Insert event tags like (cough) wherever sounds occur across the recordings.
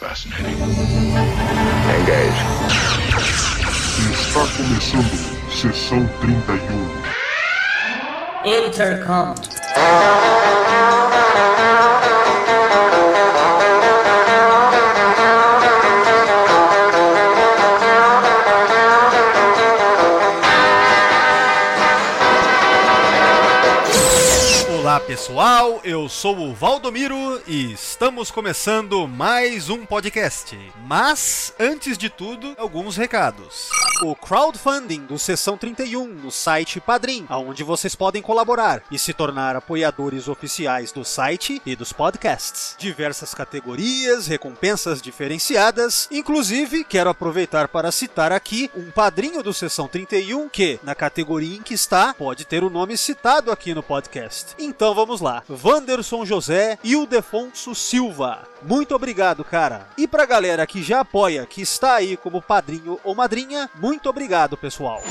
Fascinating. Engage. Está começando sessão 31. Intercom. Olá pessoal, eu sou o Valdomiro e estamos começando mais um podcast. Mas, antes de tudo, alguns recados. O crowdfunding do Sessão 31 no site Padrim, onde vocês podem colaborar e se tornar apoiadores oficiais do site e dos podcasts. Diversas categorias, recompensas diferenciadas, inclusive quero aproveitar para citar aqui um padrinho do Sessão 31 que, na categoria em que está, pode ter o nome citado aqui no podcast. Então vamos lá. Wanderson José e o Defonso Silva. Muito obrigado, cara. E pra galera que já apoia, que está aí como padrinho ou madrinha, muito obrigado, pessoal.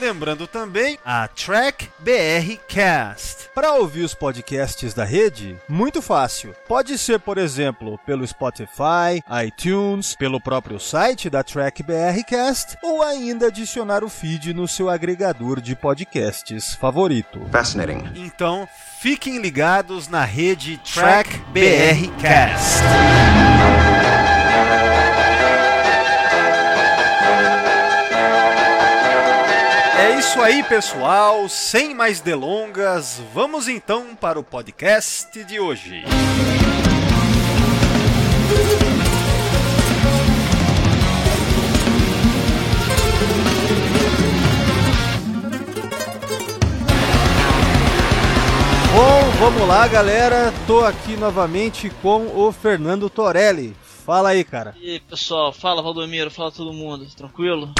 Lembrando também a Track BR Cast. Para ouvir os podcasts da rede, muito fácil. Pode ser, por exemplo, pelo Spotify, iTunes, pelo próprio site da Track BR Cast ou ainda adicionar o feed no seu agregador de podcasts favorito. Fascinating. Então, fiquem ligados na rede Track BR Cast. É isso aí, pessoal. Sem mais delongas, vamos então para o podcast de hoje. Bom, vamos lá, galera. Tô aqui novamente com o Fernando Torelli. Fala aí, cara. E aí, pessoal, fala Valdomiro, fala todo mundo, tranquilo?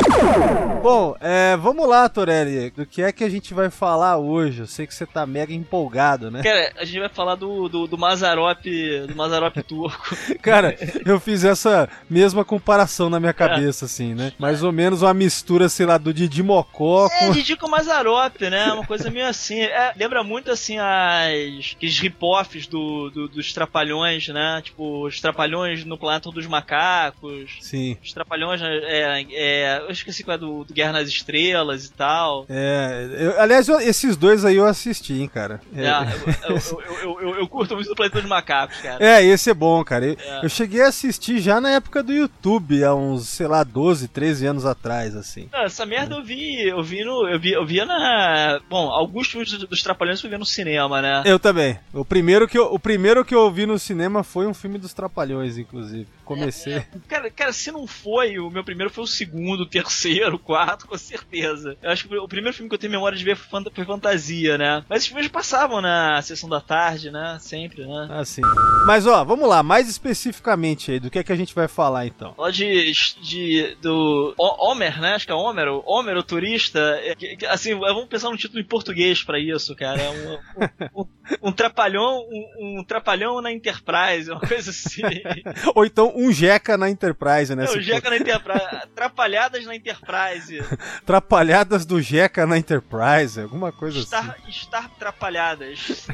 Bom, é, vamos lá, Torelli. Do que é que a gente vai falar hoje? Eu sei que você tá mega empolgado, né? Cara, a gente vai falar do, do, do Mazarop, do Mazarop (laughs) turco. Cara, eu fiz essa mesma comparação na minha cabeça, assim, né? Mais ou menos uma mistura, sei lá, do Didi Mocó É, com. Didi com Mazarop, né? Uma coisa meio assim. É, lembra muito, assim, as, aqueles rip-offs do, do- dos Trapalhões, né? Tipo, os Trapalhões no Planeta dos Macacos. Sim. Os Trapalhões, é, é, eu esqueci qual é do, do Guerra nas Estrelas e tal. É, eu- aliás, eu- esses dois aí eu assisti, hein, cara. É, eu, eu, eu, eu- curto muito do Planeta dos Macacos, cara. É, esse é bom, cara. Eu, É. eu cheguei a assistir já na época do YouTube, há uns, sei lá, 12, 13 anos atrás, assim. Não, essa merda eu vi, eu vi no. Eu vi, eu via na. Bom, alguns filmes dos- dos Trapalhões eu vi no cinema, né? Eu também. O primeiro que eu, o primeiro que eu vi no cinema foi um filme dos Trapalhões, inclusive. Comecei. Cara, cara, se não foi, o meu primeiro foi o segundo, o (laughs) terceiro, o quarto, com certeza. Eu acho que o primeiro filme que eu tenho memória de ver foi, fanta- foi Fantasia, né? Mas esses filmes passavam na sessão da tarde, né? Sempre, né? Assim. Mas ó, vamos lá, mais especificamente aí, do que é que a gente vai falar então? Falar de, de. do. Homer, né? Acho que é Homer, o Homer, o turista. é, assim, vamos pensar num título em português pra isso, cara. É um, um, (laughs) um- um trapalhão, um, um trapalhão na Enterprise, uma coisa assim. Ou então um Jeca na Enterprise, né? Não, se Jeca (laughs) na Enterprise. Atrapalhadas na Enterprise. for. Trapalhadas do Jeca na Enterprise, alguma coisa Estar, estar atrapalhadas. assim.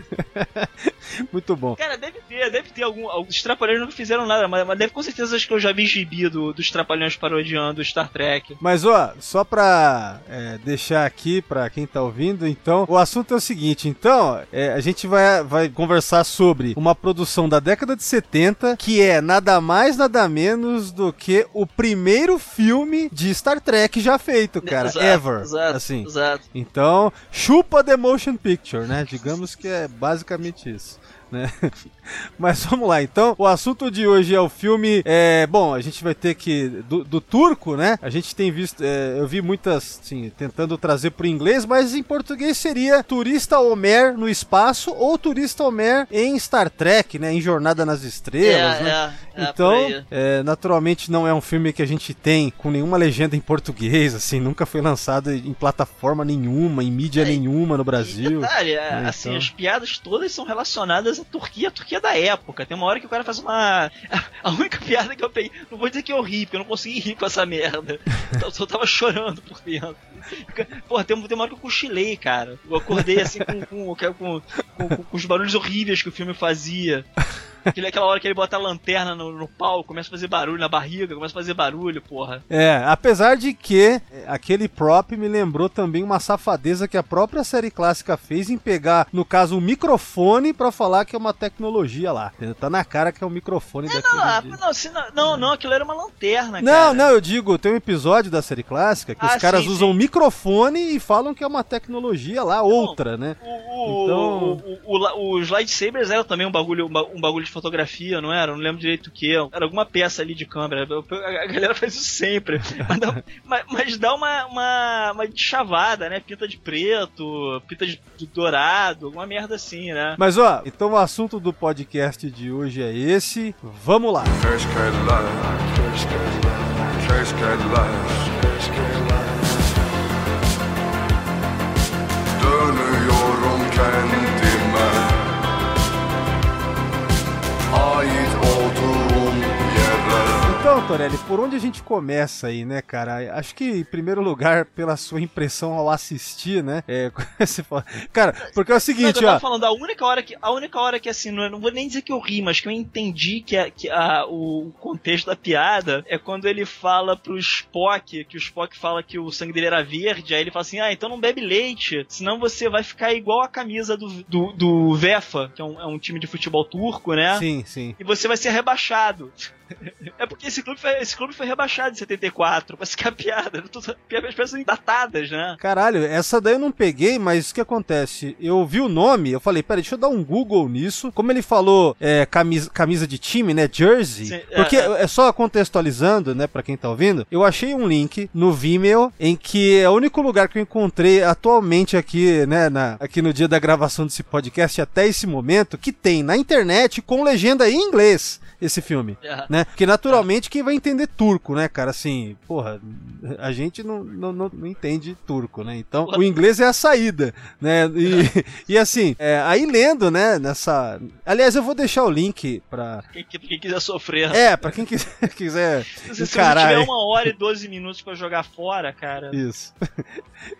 (laughs) Muito bom. Cara, deve ter, deve ter algum. Os Trapalhões não fizeram nada, mas, mas deve com certeza acho que eu já vi gibi do, dos Trapalhões parodiando Star Trek. Mas ó, só pra é, deixar aqui pra quem tá ouvindo, então, o assunto é o seguinte, então, é, a gente vai, vai conversar sobre uma produção da década de 70, que é nada mais, nada menos do que o primeiro filme de Star Trek já feito, cara, Exato, ever, Exato, assim. exato. Então, chupa The Motion Picture, né? Digamos que é basicamente isso. Né? (laughs) Mas vamos lá, então. O assunto de hoje é o filme. É, bom, a gente vai ter que. Do, do turco, né? A gente tem visto. é, eu vi muitas, assim, tentando trazer pro inglês, mas em português seria Turista Homer no espaço ou Turista Homer em Star Trek, né? Em Jornada nas Estrelas, é, né? é, é, Então, é, naturalmente não é um filme que a gente tem com nenhuma legenda em português, assim, nunca foi lançado em plataforma nenhuma, em mídia É, nenhuma no E Brasil. detalhe, é, É, assim, então. as piadas todas são relacionadas Turquia, a Turquia da época. Tem uma hora que o cara faz uma. (laughs) A única piada que eu peguei. Não vou dizer que eu ri, porque eu não consegui rir com essa merda. Eu só tava chorando por dentro. Porra, tem, uma hora que eu cochilei, cara. Eu acordei assim com, com, com, com- com os barulhos horríveis que o filme fazia. Aquele, aquela hora que ele bota a lanterna no, no pau, começa a fazer barulho na barriga, começa a fazer barulho, porra. É, apesar de que é, aquele prop me lembrou também uma safadeza que a própria série clássica fez em pegar, no caso, um microfone pra falar que é uma tecnologia lá. Tá na cara que é um microfone É, daquele. não, ah, não, se não, não, não, aquilo era uma lanterna, Não, cara. não, eu digo, tem um episódio da série clássica que Ah, os caras sim, usam um sim. microfone e falam que é uma tecnologia lá, outra, né? O, o, Então- o- o- os lightsabers eram também um bagulho, um ba- um bagulho de fotografia, não era? Não lembro direito o que. Era alguma peça ali de câmera. A galera faz isso sempre. (laughs) Mas dá, mas, mas dá uma, uma, uma chavada, né? Pinta de preto, pinta de, de dourado, alguma merda assim, né? Mas ó, então o assunto do podcast de hoje é esse. Vamos lá. First cut life. First cut life. Dönüyorum kendime Então, Torelli, por onde a gente começa aí, né, cara? Acho que, em primeiro lugar, pela sua impressão ao assistir, né? É, (laughs) fala- cara, porque é o Não, seguinte, eu tava ó. falando, a única hora que, a única hora que assim, não, não vou nem dizer que eu ri, mas que eu entendi que, a, que a, o contexto da piada é quando ele fala pro Spock, que o Spock fala que o sangue dele era verde, aí ele fala assim, ah, então não bebe leite, senão você vai ficar igual a camisa do, do, do Vefa, que é um, é um time de futebol turco, né? Sim, sim. E você vai ser rebaixado. É porque esse clube foi, esse clube foi rebaixado em 74, pra ficar piada. As piadas são datadas, né? Caralho, essa daí eu não peguei, mas o que acontece? Eu vi o nome, eu falei, peraí, deixa eu dar um Google nisso. Como ele falou, é, camisa, camisa de time, né? Jersey. Sim, é, porque é. é só contextualizando, né, pra quem tá ouvindo, eu achei um link no Vimeo em que é o único lugar que eu encontrei atualmente aqui, né, na, aqui no dia da gravação desse podcast até esse momento, que tem na internet com legenda em inglês esse filme É. né? Porque naturalmente quem vai entender turco, né, cara? Assim, porra, a gente não, não, não, não entende turco, né? Então o inglês é a saída, né? E, (laughs) e assim, é, aí lendo, né, nessa. Aliás, eu vou deixar o link pra. Quem, quem quiser sofrer. É, pra quem quiser, (laughs) quiser Se, você tiver uma hora e 12 minutos pra jogar fora, cara, Isso. (laughs)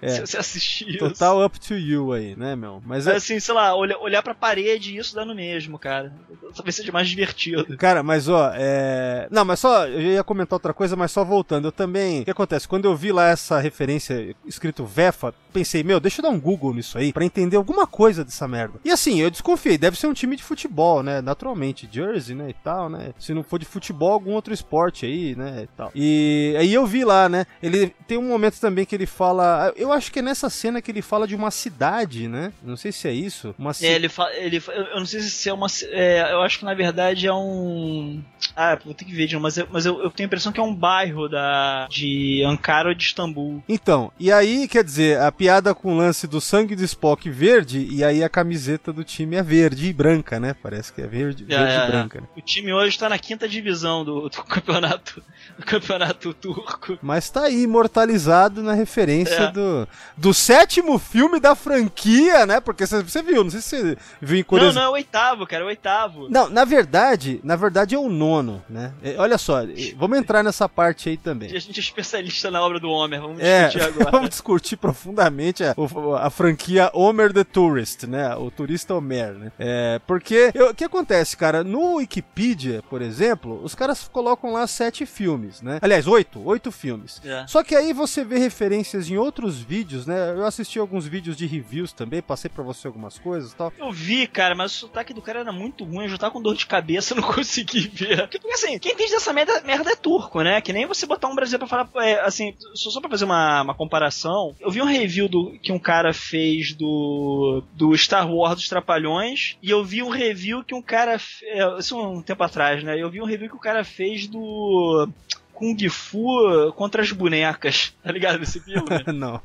É. se você assistir isso. Total up to you aí, né, meu? Mas Mas é. assim, sei lá, olha- olhar pra parede isso dá no mesmo, cara. Talvez seja mais divertido. Cara, mas ó, é. Não, mas só. Eu ia comentar outra coisa, mas só voltando. Eu também. O que acontece? Quando eu vi lá essa referência escrito VEFA, pensei, meu, deixa eu dar um Google nisso aí pra entender alguma coisa dessa merda. E assim, eu desconfiei, deve ser um time de futebol, né? Naturalmente, Jersey, né? E tal, né? Se não for de futebol, algum outro esporte aí, né? E tal. E aí eu vi lá, né? Ele tem um momento também que ele fala. Eu acho que é nessa cena que ele fala de uma cidade, né? Não sei se é isso. Uma É, cidade. ele fa- ele eu não sei se é uma. é, eu acho que na verdade é um. Ah, vou ter que ver, mas, eu, mas eu, eu tenho a impressão que é um bairro da, de Ankara ou de Istambul. Então, e aí, quer dizer, a piada com o lance do sangue do Spock verde, e aí a camiseta do time é verde e branca, né? Parece que é verde, É, verde é, e é. branca. né? O time hoje tá na quinta divisão do, do (laughs) campeonato do campeonato turco. Mas tá aí imortalizado na referência É. do, do sétimo filme da franquia, né? Porque você, viu, não sei se você viu em Não, curiosidade. não, é o oitavo, cara, é o oitavo. Não, na verdade, na verdade é o nono, né? É, Olha só, é, vamos entrar nessa parte aí também. A gente é especialista na obra do Homer, vamos É, discutir (laughs) agora. vamos discutir profundamente a, o- a franquia Homer the Tourist, né? O turista Homer, né? É, porque o que acontece, cara? No Wikipedia, por exemplo, os caras colocam lá sete filmes, né? Aliás, oito, oito filmes. É. Só que aí você vê referências em outros vídeos, né? Eu assisti alguns vídeos de reviews também, passei pra você algumas coisas e tal. Eu vi, cara, mas o sotaque do cara era muito ruim, eu já tava com dor de cabeça, (laughs) não consegui ver. Porque, assim, quem entende dessa merda, merda é turco, né? Que nem você botar um brasileiro pra falar, é, assim, só, só pra fazer uma, uma comparação, eu vi um review do, que um cara fez do, do Star Wars dos Trapalhões, e eu vi um review que um cara, é, isso um tempo atrás, né? Eu vi um review que o cara fez do... Kung Fu contra as bonecas, tá ligado? Esse filme? (laughs) Não.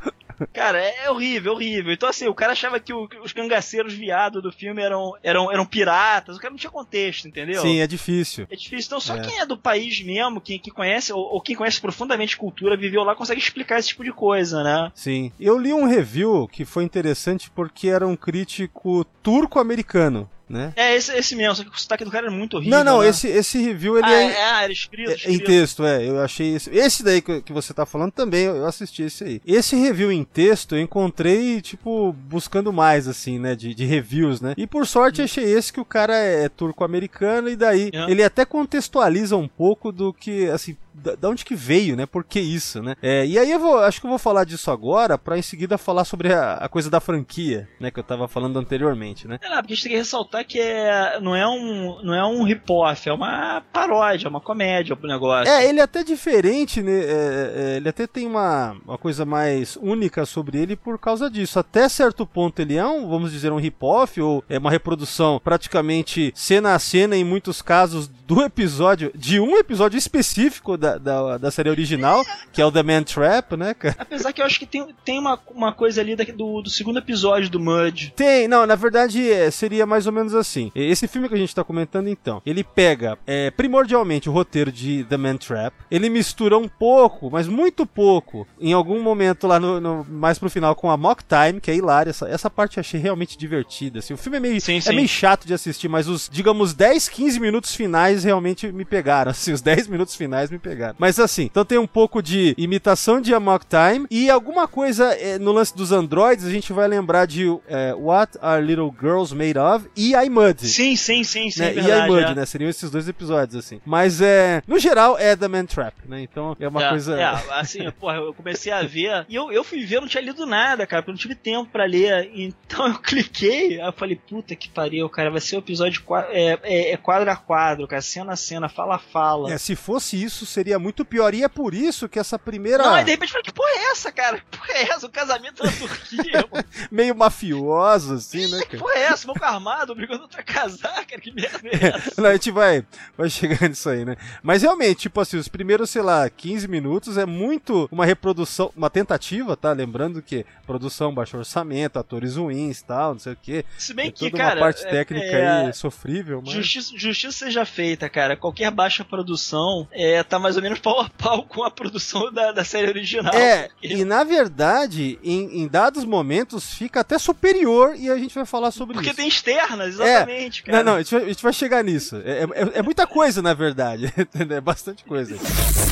Cara, é horrível, horrível. Então, assim, o cara achava que o- que os cangaceiros viados do filme eram, eram, eram piratas. O cara não tinha contexto, entendeu? Sim, é difícil. É difícil. Então, só É. quem é do país mesmo, quem, que conhece, ou, ou quem conhece profundamente cultura, viveu lá, consegue explicar esse tipo de coisa, né? Sim. Eu li um review que foi interessante porque era um crítico turco-americano. Né? É, esse, esse mesmo, só que o sotaque do cara é muito horrível. Não, não, né? esse, esse review ele ah, é, é, ah, era escrito, é, escrito. em texto, é. Eu achei esse. Esse daí que, que você tá falando também, eu, assisti esse aí. Esse review em texto eu encontrei, tipo, buscando mais, assim, né? De, de reviews, né? E por sorte achei esse que o cara é, turco-americano e daí É. ele até contextualiza um pouco do que, assim, da, da onde que veio, né? Por que isso, né? É, e aí eu vou, acho que eu vou falar disso agora pra em seguida falar sobre a, a coisa da franquia, né? Que eu tava falando anteriormente, né? É, não, porque a gente tem que ressaltar que é, não é um, não é um rip-off, é uma paródia, é uma comédia pro negócio. É, ele é até diferente, né? É, é, ele até tem uma, uma coisa mais única sobre ele por causa disso. Até certo ponto ele é um, vamos dizer, um rip-off, ou é uma reprodução praticamente cena a cena, em muitos casos, do episódio, de um episódio específico da, da, da série original, que é o The Man Trap, né, cara? Apesar que eu acho que tem, tem uma, uma coisa ali do, do segundo episódio do Mud. Tem, não, na verdade é, seria mais ou menos assim. Esse filme que a gente tá comentando então, ele pega é, primordialmente o roteiro de The Man Trap, ele mistura um pouco, mas muito pouco, em algum momento lá no, no- mais pro final com a Mock Time, que é hilária. Essa, essa parte eu achei realmente divertida. Assim, o filme é meio, Sim, é sim. meio chato de assistir, mas os, digamos, 10, 15 minutos finais realmente me pegaram. Assim, os 10 minutos finais me pegaram. Mas assim, então tem um pouco de imitação de Amok Time e alguma coisa eh, no lance dos androids, a gente vai lembrar de eh, What Are Little Girls Made Of e I Mud. Sim, sim, sim, sim, Né? é e I verdade. Mud, é. né? Seriam esses dois episódios, assim. Mas é. No geral, é The Man Trap, né? Então é uma é, coisa. É, assim, porra, eu comecei a ver. E eu, eu fui ver, eu não tinha lido nada, cara, porque eu não tive tempo pra ler. Então (laughs) eu cliquei, aí eu falei, puta que pariu, cara, vai ser o episódio qua- é, é, é quadro a quadro, cara, cena a cena, fala a fala. É, se fosse isso, seria muito pior. E é por isso que essa primeira. Não, de repente que porra é essa, cara? Que porra é essa? O casamento na Turquia, (laughs) mano. meio mafiosa, assim, né, Que cara? porra é essa? Maluco armado, obrigando outro a casar, cara, que merda é (laughs) essa? Não, a gente vai, vai chegar nisso aí, né? Mas realmente, tipo assim, os primeiros, sei lá, 15 minutos é muito uma reprodução, uma tentativa, tá? Lembrando que produção, baixo orçamento, atores ruins tal, não sei o quê. Se bem É que, cara. uma parte é- técnica é, aí sofrível, mas. Justiça, justiça seja feita, cara. Qualquer baixa produção é, tá mais ou menos pau a pau com a produção da, da série original. É, porque- e na verdade, em, em dados momentos, fica até superior e a gente vai falar sobre Porque isso. tem externas, exatamente, cara. Não, não, a gente, vai, a gente vai chegar nisso. É, é- é muita coisa, na verdade. (laughs) É bastante coisa.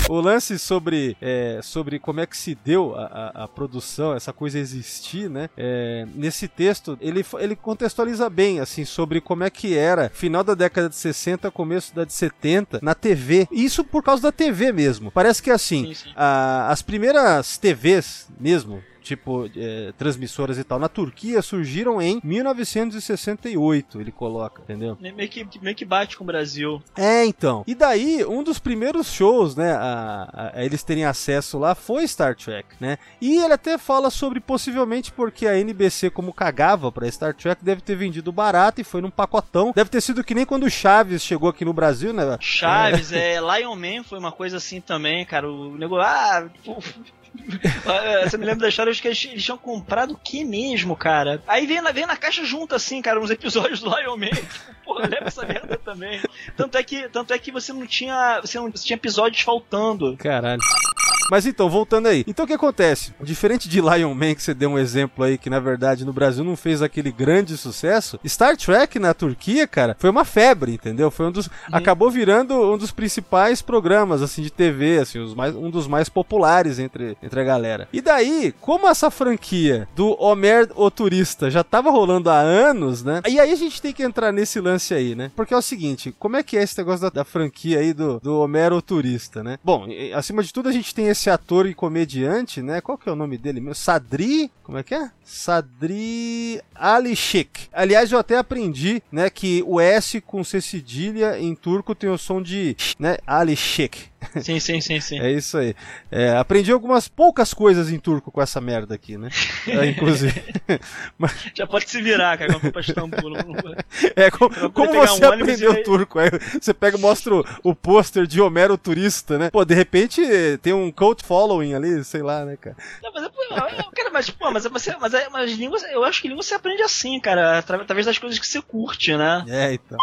O lance sobre, é, sobre como é que se deu a, a- a produção, essa coisa existir, né? É, nesse texto, ele, ele contextualiza bem, assim, sobre como é que era final da década de 60, começo da de 70, na TV. Isso por causa da TV mesmo. Parece que, assim, Sim, sim. a- as primeiras TVs mesmo, tipo é, transmissoras e tal, na Turquia surgiram em 1968, ele coloca, entendeu? Meio que, meio que bate com o Brasil. É, então. E daí, um dos primeiros shows, né, a, a- a eles terem acesso lá foi Star Trek, né? E ele até fala sobre possivelmente porque a NBC, como cagava pra Star Trek, deve ter vendido barato e foi num pacotão. Deve ter sido que nem quando o Chaves chegou aqui no Brasil, né? Chaves, (laughs) é, Lion Man foi uma coisa assim também, cara. O negócio. Ah, Ah, Você me lembra da história de que eles, eles tinham comprado o que mesmo, cara? Aí vem na, vem na caixa junto, assim, cara, uns episódios do Lion Man. Porra, leva essa merda também. Tanto é que, tanto é que você não tinha. Você não você tinha episódios faltando. Caralho. Mas então, voltando aí. Então o que acontece? Diferente de Lion Man, que você deu um exemplo aí, que na verdade no Brasil não fez aquele grande sucesso, Star Trek na Turquia, cara, foi uma febre, entendeu? Foi um dos. Acabou virando um dos principais programas, assim, de TV, assim, os mais, um dos mais populares entre, entre a galera. E daí, como essa franquia do Homer o Turista já tava rolando há anos, né? E aí a gente tem que entrar nesse lance aí, né? Porque é o seguinte, como é que é esse negócio da, da franquia aí do, do Homero o Turista, né? Bom, acima de tudo a gente tem esse ator e comediante, né? Qual que é o nome dele mesmo? Sadri, como é que é? Sadri Ali Sheikh. Aliás, eu até aprendi, né, que o S com C cedilha em turco tem o som de, né, Ali Sheikh. Sim, sim, sim, sim. É isso aí. É, aprendi algumas poucas coisas em turco com essa merda aqui, né? (laughs) É, inclusive. (laughs) Já pode se virar, cara, Istambul. (laughs) É, como, pegar você um aprendeu aí- turco? Aí você pega e mostra o, o pôster de Homero Turista, né? Pô, de repente tem um cult following ali, sei lá, né, cara? Não, mas, é, pô, é, cara, mas, pô, mas, você, mas, é- mas línguas, eu acho que língua você aprende assim, cara, atra- através das coisas que você curte, né? É, então.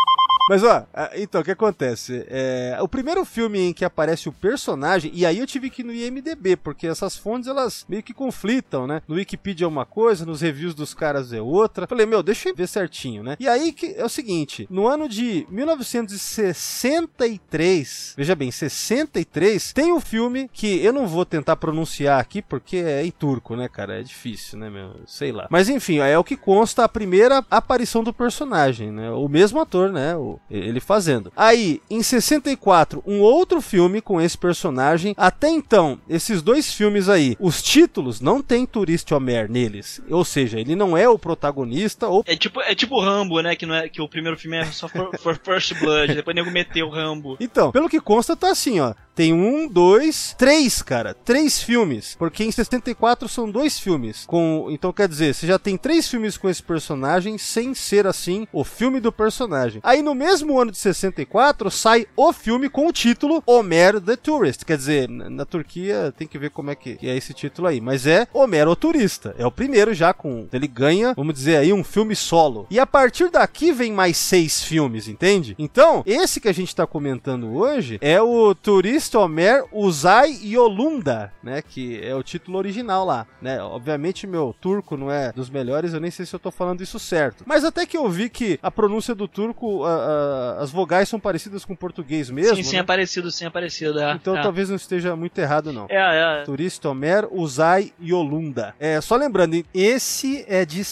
Mas ó, então o que acontece? É, o primeiro filme em que aparece o personagem, e aí eu tive que ir no IMDB, porque essas fontes elas meio que conflitam, né? No Wikipedia é uma coisa, nos reviews dos caras é outra. Falei, meu, deixa eu ver certinho, né? E aí que é o seguinte: no ano de 1963, veja bem, 63, tem um filme que eu não vou tentar pronunciar aqui porque é em turco, né, cara? É difícil, né, meu? Sei lá. Mas enfim, é o que consta a primeira aparição do personagem, né? O mesmo ator, né? Ele fazendo. Aí, em 64, um outro filme com esse personagem. Até então, esses dois filmes aí, os títulos não tem Turiste Homer neles. Ou seja, ele não é o protagonista ou É tipo, é tipo Rambo, né? Que, não é, que o primeiro filme é só for, for First Blood, depois nego meteu o Rambo. Então, pelo que consta, tá assim, ó. Tem um, dois, três, cara. Três filmes. Porque em 64 são dois filmes. Com, então, quer dizer, você já tem três filmes com esse personagem, sem ser assim o filme do personagem. Aí no mesmo ano de 64 sai o filme com o título Homer the Tourist. Quer dizer, na, Turquia tem que ver como é que, é esse título aí. Mas é Homer o Turista. É o primeiro já com. Ele ganha, vamos dizer aí, um filme solo. E a partir daqui vem mais seis filmes, entende? Então, esse que a gente tá comentando hoje é o Turista Homer Uzay Yolunda, né? Que é o título original lá, né? Obviamente meu turco não é dos melhores, eu nem sei se eu tô falando isso certo. Mas até que eu vi que a pronúncia do turco, a- as vogais são parecidas com o português mesmo. sim, sim, né? é parecido, sim, é parecido. É, Então é. talvez não esteja muito errado, não. É, é. Turista Homer Uzay Yolunda. É, só lembrando, esse é de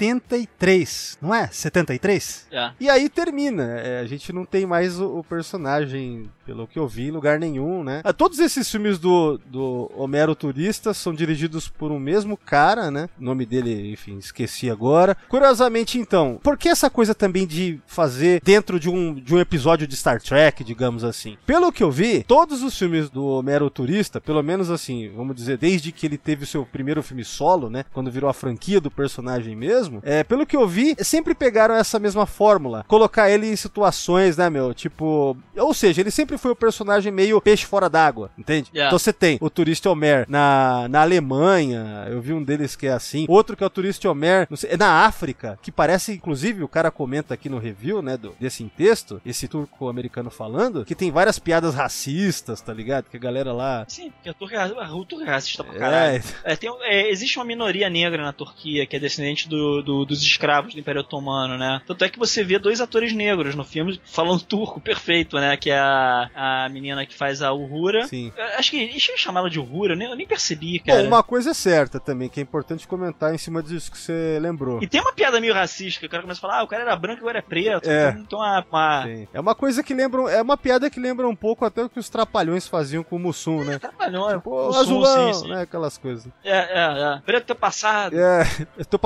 73, não é? 73? é. E aí termina. é, a gente não tem mais o, o personagem, pelo que eu vi, em lugar nenhum, né? Ah, todos esses filmes do, do Homero Turista são dirigidos por um mesmo cara, né? O nome dele, enfim, esqueci agora. Curiosamente, então, por que essa coisa também de fazer dentro de um, de um episódio de Star Trek, digamos assim? Pelo que eu vi, todos os filmes do Homero Turista, pelo menos assim, vamos dizer, desde que ele teve o seu primeiro filme solo, né? Quando virou a franquia do personagem mesmo, é, pelo que eu vi, sempre pegaram essa mesma fórmula. Colocar ele em situações, né, meu? Tipo. Ou seja, ele sempre foi o personagem meio peixe fora d'água, entende? Yeah. Então você tem o turista Homer na, na Alemanha, eu vi um deles que é assim. Outro que é o turista Homer não sei, é na África, que parece, inclusive, o cara comenta aqui no review, né, do, desse texto, esse turco-americano falando, que tem várias piadas racistas, tá ligado? Que a galera lá. Sim, porque a Turquia a Turquia é racista pra caralho. É, É, tem, é, existe uma minoria negra na Turquia que é descendente do, do- dos escravos do Império Otomano, né? Tanto é que você vê dois atores negros no filme falando turco perfeito, né? Que é a, a menina que faz a Uhura. sim. Eu Acho que deixa eu chamar ela de Uhura, né? Eu nem percebi, cara. Bom, uma coisa é certa também, que é importante comentar em cima disso que você lembrou. E tem uma piada meio racista, que o cara começa a falar, ah, o cara era branco e agora é preto. É. Então uma. uma... Sim. É uma coisa que lembra. É uma piada que lembra um pouco até o que os trapalhões faziam com o Mussum, né? Trapalhão, Pô, o azulão, sim, sim. né? Aquelas coisas. É, é, é. Preto teu passado. É, eu tô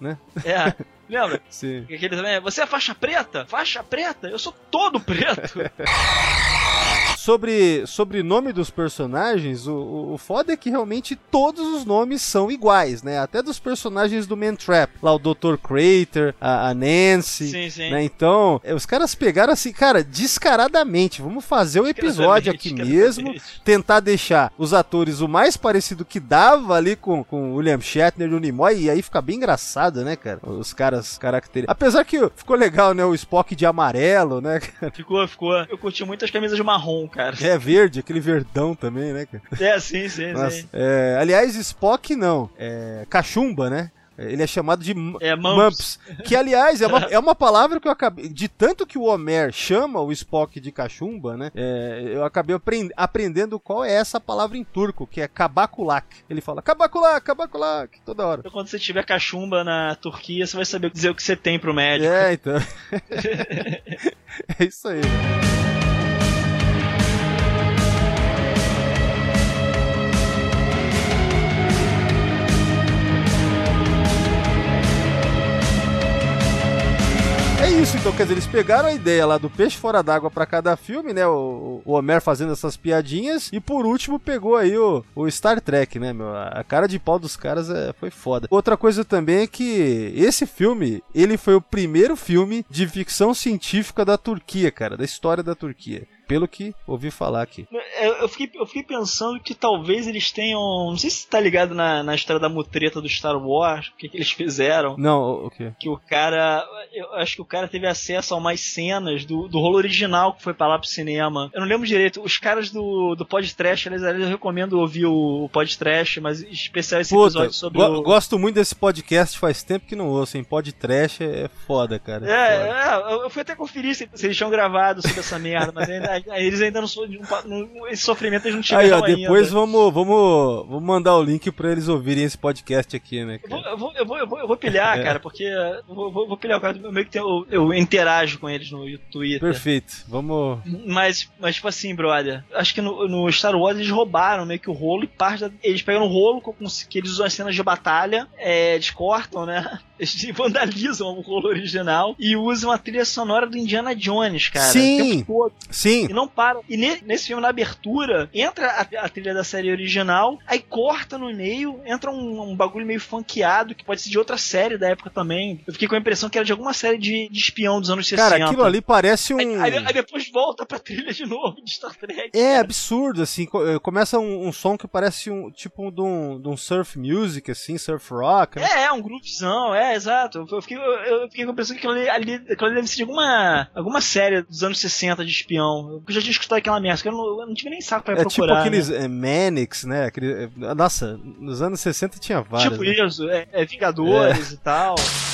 né? É. Lembra? (laughs) Sim. Aquele também, você é faixa preta? Faixa preta? Eu sou todo preto. (laughs) Sobre, sobre nome dos personagens, o, o, foda é que realmente todos os nomes são iguais, né? Até dos personagens do Man Trap. Lá o Dr. Crater, a, a Nancy. sim, sim. Né? Então, é, os caras pegaram assim, cara, descaradamente. Vamos fazer o episódio aqui mesmo. (laughs) tentar deixar os atores o mais parecido que dava ali com, com o William Shatner e o Nimoy, e aí fica bem engraçado, né, cara? Os caras característicos. Apesar que ficou legal, né, o Spock de amarelo, né? cara? Ficou, ficou. Eu curti muito as camisas marrom, cara. É verde, aquele verdão também, né, cara? (laughs) É, sim, sim, Nossa, sim. é, aliás, Spock não, é Cachumba, né? Ele é chamado de É, Mumps. Que, aliás, é uma, (laughs) é uma palavra que eu acabei. De tanto que o Homer chama o Spock de cachumba, né? é, eu acabei apren- aprendendo qual é essa palavra em turco, que é kabakulak. Ele fala kabakulak, kabakulak, toda hora. Então, quando você tiver cachumba na Turquia, você vai saber dizer o que você tem pro médico. É, então. (laughs) é isso aí. Isso, então, quer dizer, eles pegaram a ideia lá do peixe fora d'água pra cada filme, né? O, o Homer fazendo essas piadinhas, e por último pegou aí o, o Star Trek, né, meu? A cara de pau dos caras é, foi foda. Outra coisa também é que esse filme, ele foi o primeiro filme de ficção científica da Turquia, cara, da história da Turquia. Pelo que ouvi falar aqui. Eu, eu fiquei, eu fiquei pensando que talvez eles tenham. Não sei se tá ligado na, na história da mutreta do Star Wars, o que, que eles fizeram. Não, o o quê? Que o cara. Eu acho que o cara teve acesso a umas cenas do, do rolo original que foi pra lá pro cinema. Eu não lembro direito. Os caras do, do podcast, aliás, eu recomendo ouvir o, o podcast, mas especial esse Puta, episódio sobre go- o. gosto muito desse podcast, faz tempo que não ouço, hein? Pod trash é foda, cara. É, foda. é, eu- eu fui até conferir se, se eles tinham gravado sobre essa merda, mas ainda- eles ainda não não- Esse sofrimento eles não Aí, tiveram ó, depois ainda. vamos, vamos, vamos mandar o link pra eles ouvirem esse podcast aqui, né, Eu vou, cara? eu, vou, eu, vou, eu, vou, eu vou pilhar, (laughs) É. cara, porque eu vou, vou, vou pilhar, cara, eu meio que tenho, eu interajo com eles no Twitter. Perfeito. Vamos. Mas, mas, tipo assim, brother, acho que no, no Star Wars eles roubaram meio que o rolo e parte da, Eles pegam o rolo com, que eles usam as cenas de batalha, é, eles cortam, né? (laughs) Eles (laughs) vandalizam o rolo original e usam a trilha sonora do Indiana Jones, cara. Sim. O. Sim, E não param. E ne- nesse filme, na abertura, entra a, a trilha da série original, aí corta no meio, entra um, um bagulho meio funkeado, que pode ser de outra série da época também. Eu fiquei com a impressão que era de alguma série de, de espião dos anos 60. cara, aquilo ali parece Aí, um. aí- aí depois volta pra trilha de novo de Star Trek. É cara. absurdo, assim. eh, Começa um, um som que parece um tipo de, um, de um surf music, assim, surf rock. né? É, é um groupzão, é, exato. Eu fiquei, eu, eu fiquei com a impressão que aquilo ali, ali, aquilo ali deve ser de alguma, alguma série dos anos 60 de espião. Eu já tinha escutado aquela merda, eu não, eu não tive nem saco pra É tipo procurar. aqueles né? eh, Mannix, né? Aquele, eh, nossa, nos anos 60 tinha vários. Tipo né? isso, é, é Vingadores e tal. (laughs)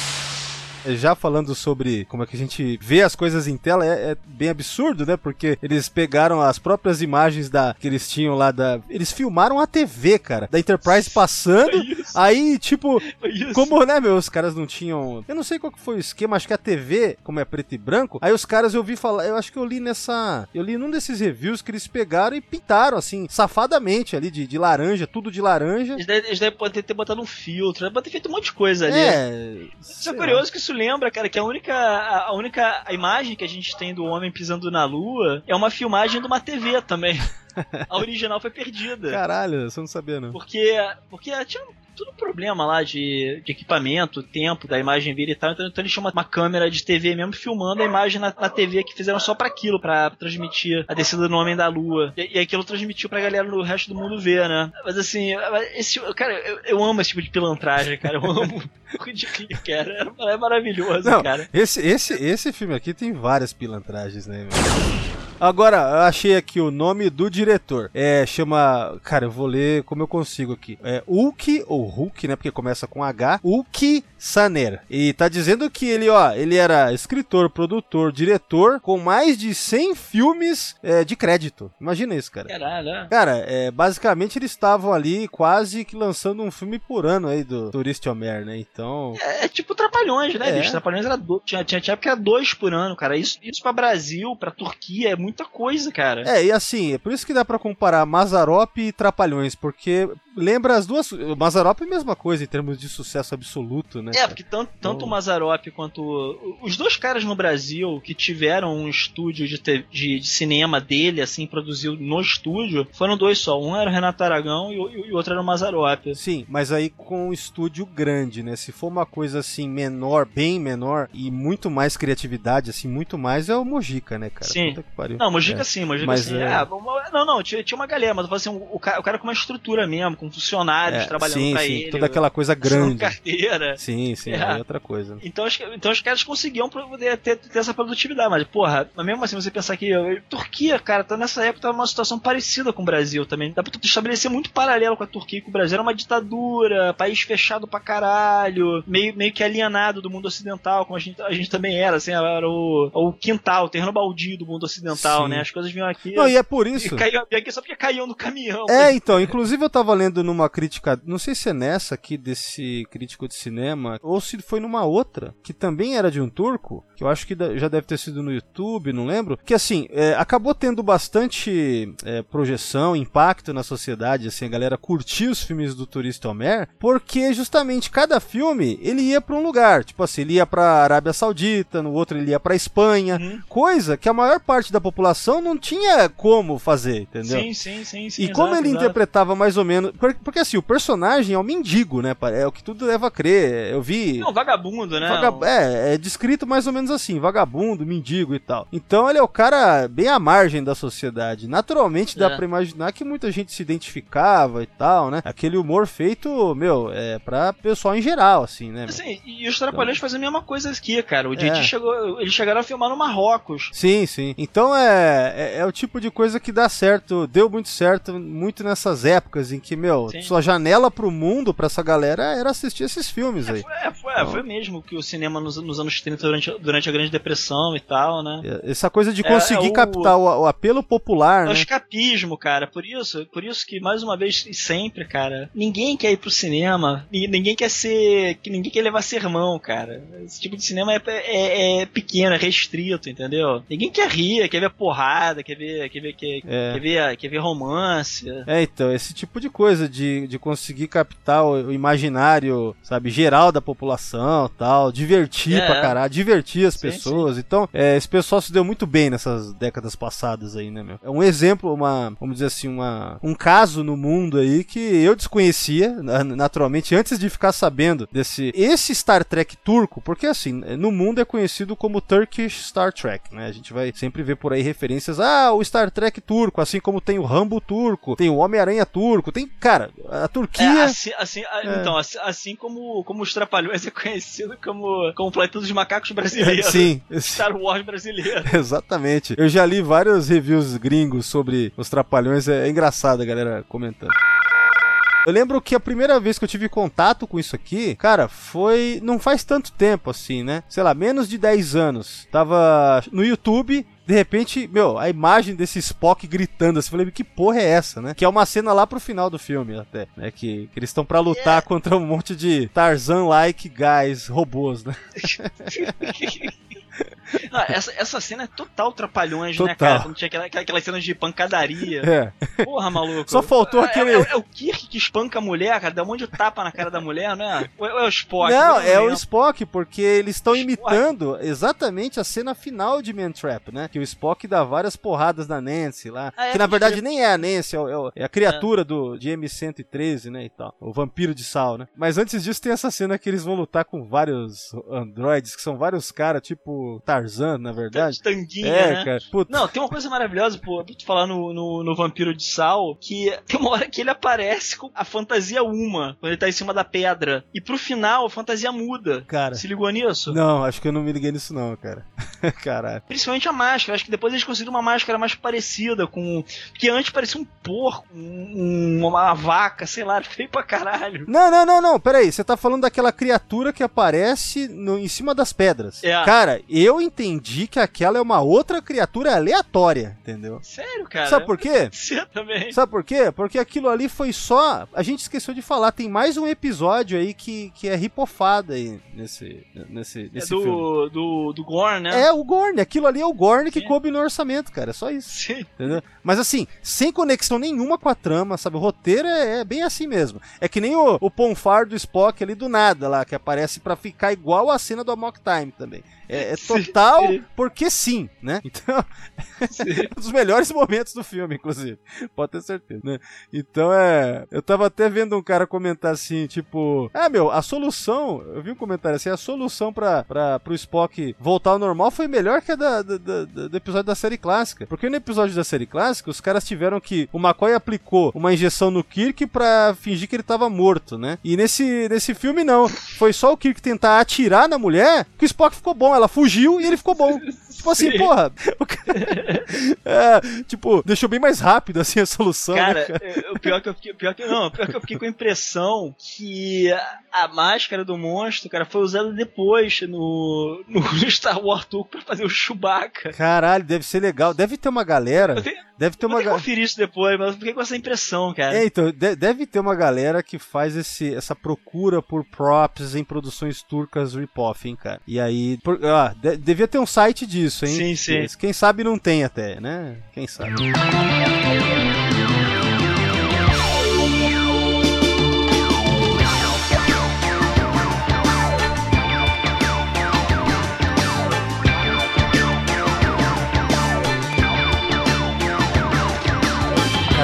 Já falando sobre como é que a gente vê as coisas em tela, é, é bem absurdo, né? Porque eles pegaram as próprias imagens da que eles tinham lá da. Eles filmaram a TV, cara, da Enterprise (laughs) passando. Isso, Aí, tipo, isso. como, né, meu, os caras não tinham. Eu não sei qual que foi o esquema, acho que a TV, como é preto e branco, aí os caras eu vi falar, eu acho que eu li nessa. Eu li num desses reviews que eles pegaram e pintaram, assim, safadamente ali, de, de laranja, tudo de laranja. Eles devem, eles devem ter botado um filtro, devem ter feito um monte de coisa ali. É. Isso é curioso que isso lembra, cara, que a única, a, a única imagem que a gente tem do homem pisando na lua é uma filmagem de uma TV também. (laughs) A original foi perdida. Caralho, você não sabia, não. Porque, porque tinha tudo problema lá de, de equipamento, tempo da imagem vir e tal. Então, então eles tinham uma, uma câmera de TV mesmo filmando a imagem na, na TV que fizeram só pra aquilo, pra transmitir a descida do Homem da Lua. E, e aquilo transmitiu pra galera no resto do mundo ver, né? Mas assim, esse, cara, eu, eu amo esse tipo de pilantragem, cara. Eu amo o cara. É, maravilhoso, Não, cara. esse, esse, esse filme aqui tem várias pilantragens, né, meu? Agora, eu achei aqui o nome do diretor. É, chama. Cara, eu vou ler como eu consigo aqui. É Ulki, ou Hulk, né? Porque começa com H. Ulki Saner. E tá dizendo que ele, ó, ele era escritor, produtor, diretor, com mais de 100 filmes é, de crédito. Imagina isso, cara. Caralho, é. Cara, é, basicamente eles estavam ali quase que lançando um filme por ano aí do Tourist Homer, né? Então. É, é tipo Trapalhões, né, É. bicho? Trapalhões era do... tinha, tinha, tinha época era dois por ano, cara. Isso, isso pra Brasil, pra Turquia, é muita coisa, cara. É, e assim, é por isso que dá pra comparar Mazarop e Trapalhões, porque lembra as duas. Mazarop é a mesma coisa em termos de sucesso absoluto, né? É, porque tanto, tanto Então- o Mazarop quanto. Os dois caras no Brasil que tiveram um estúdio de, te- de- de cinema dele, assim, produziu no estúdio, foram dois só. Um era o Renato Aragão e o, e o outro era o Mazarop. Sim, mas aí com um estúdio grande, né? Se for uma coisa assim menor, bem menor e muito mais criatividade, assim, muito mais é o Mojica, né, cara? Sim. Não, Mojica É. sim, Mojica Mas, sim. é- uma- não, não, tinha, tinha uma galera, mas assim, o, cara, o cara com uma estrutura mesmo, com funcionários É, trabalhando sim, pra sim, ele. toda aquela coisa grande. carteira. Sim, sim, É. aí é outra coisa. Então, acho que- então os caras conseguiam poder ter, ter essa produtividade, mas porra, mas mesmo assim você pensar que eh, Turquia, cara, tá nessa época tá numa situação parecida com o Brasil também. Dá pra tu estabelecer muito paralelo com a Turquia e com o Brasil. Era uma ditadura, país fechado pra caralho, meio, meio que alienado do mundo ocidental, como a gente, a gente também era, assim, era o, o quintal, o terreno baldio do mundo ocidental, Sim. né? As coisas vinham aqui. Não, e é por e isso. caíam aqui só porque caíam no caminhão. É, então, inclusive eu tava lendo numa crítica, não sei se é nessa aqui desse crítico de cinema, ou se foi numa outra, que também era de um turco, que eu acho que já deve ter sido no YouTube, não lembro, que assim, é, acabou tendo bastante é, projeção, impacto na sociedade, assim, a galera curtiu os filmes do Turista Homer, porque justamente cada filme, ele ia pra um lugar, tipo assim, ele ia pra Arábia Saudita, no outro ele ia pra Espanha, Uhum. coisa que a maior parte da população não tinha como fazer, entendeu? Sim, sim, sim, sim. E como exato, ele exato. interpretava mais ou menos. por- porque assim, o personagem é um mendigo, né? É o que tudo leva a crer. Eu vi. Não, vagabundo, né? Vagab- É, é descrito mais ou menos assim, vagabundo, mendigo e tal. Então ele é o cara bem à margem da sociedade. Naturalmente dá É. pra imaginar que muita gente se identificava e tal, né? Aquele humor feito, meu, é pra pessoal em geral, assim, né? Assim, e os Trapalhões fazem a mesma coisa aqui, cara. O Didi É. chegou. Eles chegaram a filmar no Marrocos. Sim, sim. Então é, é, é o tipo de coisa que dá certo, deu muito certo, muito nessas épocas em que, meu, Sim. sua janela pro mundo, pra essa galera, era assistir esses filmes aí. Foi, é, foi, é, foi mesmo que o cinema nos, nos anos 30, durante, durante a Grande Depressão e tal, né? Essa coisa de É, conseguir é o- captar o, o apelo popular, É o né? escapismo, cara. Por isso, por isso que, mais uma vez e sempre, cara, ninguém quer ir pro cinema. ni- Ninguém quer ser. Ninguém quer levar sermão, cara. Esse tipo de cinema é, é- é pequeno, é restrito, entendeu? Ninguém quer rir, quer ver porrada, quer ver. Quer ver, quer, É. quer ver, quer ver romance. É, então, esse tipo de coisa, de, de conseguir captar o, o imaginário, sabe, geral da população tal, divertir É. pra caralho, divertir as Sim, pessoas. Então, é, esse pessoal se deu muito bem nessas décadas passadas aí, né, meu? É um exemplo, uma, vamos dizer assim, uma, um caso no mundo aí que eu desconhecia, na- naturalmente, antes de ficar sabendo desse, esse Star Trek turco, porque assim, no mundo é conhecido como Turkish Star Trek, né? A gente vai sempre ver por aí referências, ah, o Star Trek turco, assim como tem o Rambo turco, tem o Homem-Aranha turco, tem, cara, a É, Turquia... assim, assim, a- É. então, assim, assim como, como os Trapalhões é conhecido como, como o Planeta dos Macacos brasileiro. Sim, (laughs) Star Wars brasileiro. (laughs) Exatamente. Eu já li vários reviews gringos sobre os Trapalhões, é, é engraçado a galera comentando. Eu lembro que a primeira vez que eu tive contato com isso aqui, cara, foi. Não faz tanto tempo assim, né? Sei lá, menos de 10 anos. Tava no YouTube. De repente, meu, a imagem desse Spock gritando assim, eu falei, que porra é essa, né? Que é uma cena lá pro final do filme, até, né? Que, que eles estão pra lutar contra um monte de Tarzan-like guys, robôs, né? (laughs) Ah, essa, essa cena é total trapalhões, né, Total. cara? Quando tinha aquela, aquelas cenas de pancadaria. É. Porra, maluco. Só faltou É- aquele- É, é o Kirk que espanca a mulher, cara. Dá um monte de tapa na cara da mulher, né? Ou é, ou é o Spock? Não, é o. Spock, porque eles estão imitando exatamente a cena final de Man Trap, né? Que o Spock dá várias porradas na Nancy lá. Ah, é, que na verdade crer. nem é a Nancy, é, é é a criatura do, de M113, né? E tal. O vampiro de sal, né? Mas antes disso tem essa cena que eles vão lutar com vários androides, que são vários caras, tipo Tarzan, na verdade. De tanguinha, É, né? cara. Puta. Não, tem uma coisa maravilhosa, pô, pra tu falar no, no, no Vampiro de Sal, que tem uma hora que ele aparece com a fantasia uma, quando ele tá em cima da pedra. E pro final, a fantasia muda. Cara. Se ligou nisso? Não, acho que eu não me liguei nisso não, cara. (laughs) Caralho. Principalmente a máscara. Acho que depois eles conseguiram uma máscara mais parecida com. Que antes parecia um porco, um- uma vaca, sei lá, (laughs) feio pra caralho. Não, não, não, não, peraí. Você tá falando daquela criatura que aparece no, em cima das pedras. É. Cara, eu entendi que aquela é uma outra criatura aleatória, entendeu? Sério, cara? Sabe por quê? (laughs) Você também. Sabe por quê? Porque aquilo ali foi só. A gente esqueceu de falar, tem mais um episódio aí que, que é ripofada aí nesse, nesse, É nesse filme. do, do, do Gorn, né? É o Gorn, aquilo ali é o Gorn que coube no orçamento, cara. É só isso. Sim. Entendeu? Mas assim, sem conexão nenhuma com a trama, sabe? O roteiro é, é bem assim mesmo. É que nem o, o Ponfar do Spock ali do nada lá, que aparece pra ficar igual a cena do Amok Time também. É, é (laughs) total sim. porque sim, né? (laughs) Então, um dos melhores momentos do filme, inclusive. Pode ter certeza, né? Então é. Eu tava até vendo um cara comentar assim, tipo, ah, meu, a solução. Eu vi um comentário assim, a solução pra, pra, pro Spock voltar ao normal foi melhor que a da, da- da- da- do episódio da série clássica. Porque no episódio da série clássica, os caras tiveram que. O McCoy aplicou uma injeção no Kirk pra fingir que ele tava morto, né? E nesse, nesse filme, não. Foi só o Kirk tentar atirar na mulher que o Spock ficou bom. Ela fugiu e ele ficou bom. (laughs) Tipo assim, Sim. porra. (laughs) cara- (laughs) É, tipo, deixou bem mais rápido assim a solução. né, Cara, cara? é, o pior que eu fiquei, pior que não, pior que eu fiquei com a impressão que a, máscara do monstro, cara, foi usada depois no, no (laughs) Star Wars Turco pra fazer o Chewbacca. Caralho, deve ser legal. Deve ter uma galera. Tenho, Deve ter uma galera. conferir isso depois, mas eu fiquei com essa impressão, cara. É, então, de- deve ter uma galera que faz esse, essa procura por props em produções turcas rip-off, hein, cara. E aí, por- ah, de- devia ter um site disso, hein? Sim, sim. Quem sabe não tem até, né? Quem sabe.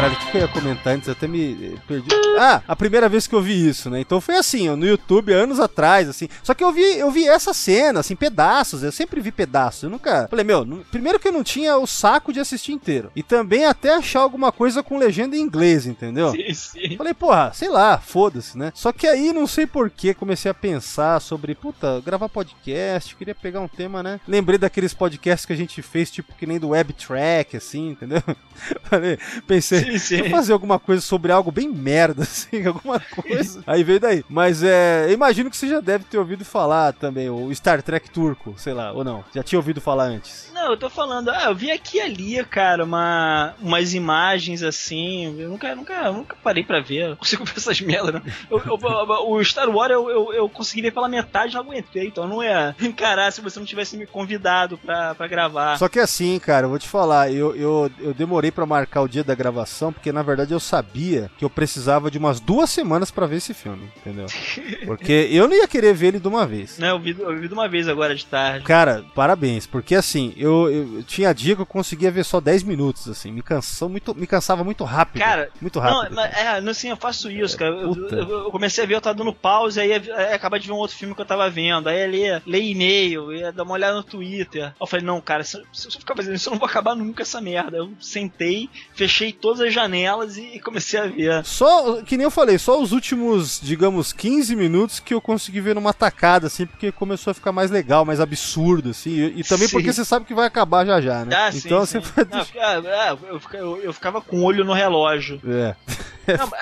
Caralho, o que eu ia comentar antes? Eu até me perdi. Ah, a primeira vez que eu vi isso, né? Então foi assim, ó, no YouTube, anos atrás, assim. Só que eu vi, eu vi essa cena, assim, pedaços. Eu sempre vi pedaços. Eu nunca. Falei, meu, não... primeiro que eu não tinha o saco de assistir inteiro. E também até achar alguma coisa com legenda em inglês, entendeu? Sim, sim. Falei, porra, sei lá, foda-se, né? Só que aí, não sei porquê, comecei a pensar sobre, puta, gravar podcast, queria pegar um tema, né? Lembrei daqueles podcasts que a gente fez, tipo, que nem do Web Track, assim, entendeu? (laughs) Falei, pensei, (laughs) Eu fazer alguma coisa sobre algo bem merda, (laughs) assim, alguma coisa. Aí veio daí. Mas é. eu Imagino que você já deve ter ouvido falar também, o Star Trek turco, sei lá, ou não. Já tinha ouvido falar antes. Não, eu tô falando, ah, eu vi aqui e ali, cara, uma, umas imagens assim. Eu nunca, nunca, nunca parei pra ver. Eu consigo (laughs) ver essas merdas, né? O Star Wars eu, eu, eu consegui ver pela metade não aguentei, então não ia encarar se você não tivesse me convidado pra, pra gravar. Só que assim, cara, eu vou te falar, eu, eu, eu demorei pra marcar o dia da gravação, porque na verdade eu sabia que eu precisava de umas duas semanas pra ver esse filme, entendeu? (laughs) Porque eu não ia querer ver ele de uma vez. Né, eu vi, eu vi de uma vez agora de tarde. Cara, parabéns, porque assim, eu, eu tinha dia que eu conseguia ver só 10 minutos, assim, me cansou muito, me cansava muito rápido. Cara, muito Não, rápido. mas, é, não, assim, eu faço isso, cara. Eu, eu- comecei a ver, eu tava dando pause, aí aí acaba de ver um outro filme que eu tava vendo. Aí ler, ler e-mail, ia dar uma olhada no Twitter. Eu falei, não, cara, se, se eu ficar fazendo isso, eu não vou acabar nunca essa merda. Eu sentei, fechei todas as janelas e comecei a ver. Só, que nem eu falei, só os últimos, digamos, 15 minutos que eu consegui ver numa tacada, assim, porque começou a ficar mais legal, mais absurdo, assim, e, e também Sim. porque você sabe que vai acabar já já, né? Ah, sim, então sim. você. Não, eu fica- ah, eu, eu- ficava com o olho no relógio. É. (laughs)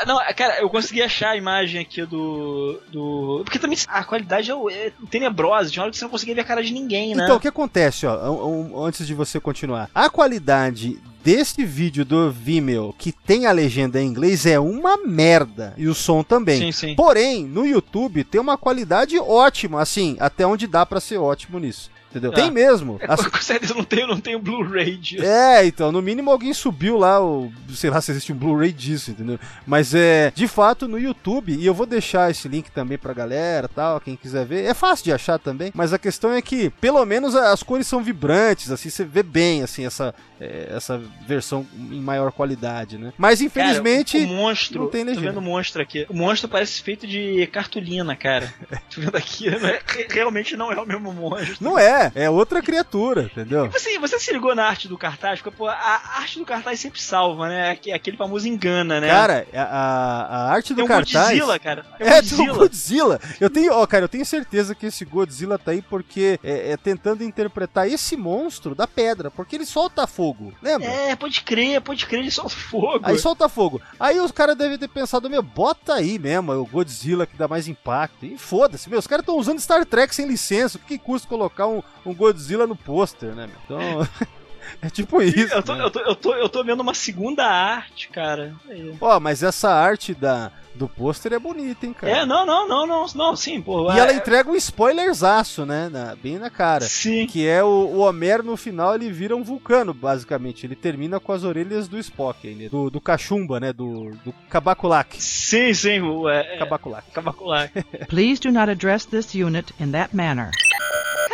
Não, não, cara, eu consegui achar a imagem aqui do. do... Porque também a qualidade é, é tenebrosa, de uma hora que você não conseguia ver a cara de ninguém, né? Então, o que acontece, ó, um- um- antes de você continuar? A qualidade desse vídeo do Vimeo que tem a legenda em inglês é uma merda. E o som também. Sim, sim. Porém, no YouTube tem uma qualidade ótima, assim, até onde dá pra ser ótimo nisso. Entendeu? Ah. Tem mesmo. É, As- (laughs) com certeza não tenho, não tenho Blu-ray disso. É, então, no mínimo alguém subiu lá, o, sei lá se existe um Blu-ray disso, entendeu? Mas é, de fato, no YouTube, e eu vou deixar esse link também pra galera, tal, quem quiser ver. É fácil de achar também, mas a questão é que, pelo menos as cores são vibrantes, assim, você vê bem, assim, essa, é, essa versão em maior qualidade, né? Mas infelizmente, Cara, o, monstro, não tem tô legenda. vendo o monstro aqui. O monstro parece feito de cartolina, cara. (laughs) tô vendo aqui, não é- realmente não é o mesmo monstro. não é, é outra criatura, entendeu? Você, você se ligou na arte do cartaz? Porque, pô, a arte do cartaz sempre salva, né? Aque- Aquele famoso engana, né? Cara, a, a- arte do um cartaz... Godzilla, cara. Tem um É, tem o Godzilla. Godzilla. Eu tenho, ó, cara, eu tenho certeza que esse Godzilla tá aí porque é, é tentando interpretar esse monstro da pedra, porque ele solta fogo, lembra? É, pode crer, pode crer, ele solta fogo. Aí solta fogo. Aí os caras devem ter pensado, meu, bota aí mesmo, é o Godzilla que dá mais impacto. E foda-se, meu, os caras estão usando Star Trek sem licença. O que custa colocar um, um Godzilla no pôster, né, meu? Então. (laughs) é tipo isso. eu, tô, né? eu, tô, eu, tô, eu tô vendo uma segunda arte, cara. Ó, mas essa arte da, do pôster é bonita, hein, cara? É, não, não, não, não, não, sim, pô. E é- ela entrega um spoilerzaço, né? na- bem na cara. Sim. Que é o, o Homero no final, ele vira um vulcano, basicamente. Ele termina com as orelhas do Spock, aí, né? do, do Cachumba, né? Do, do Cabaculak. Sim, sim, o, é, é. Cabacular. Please do not address this unit in that manner.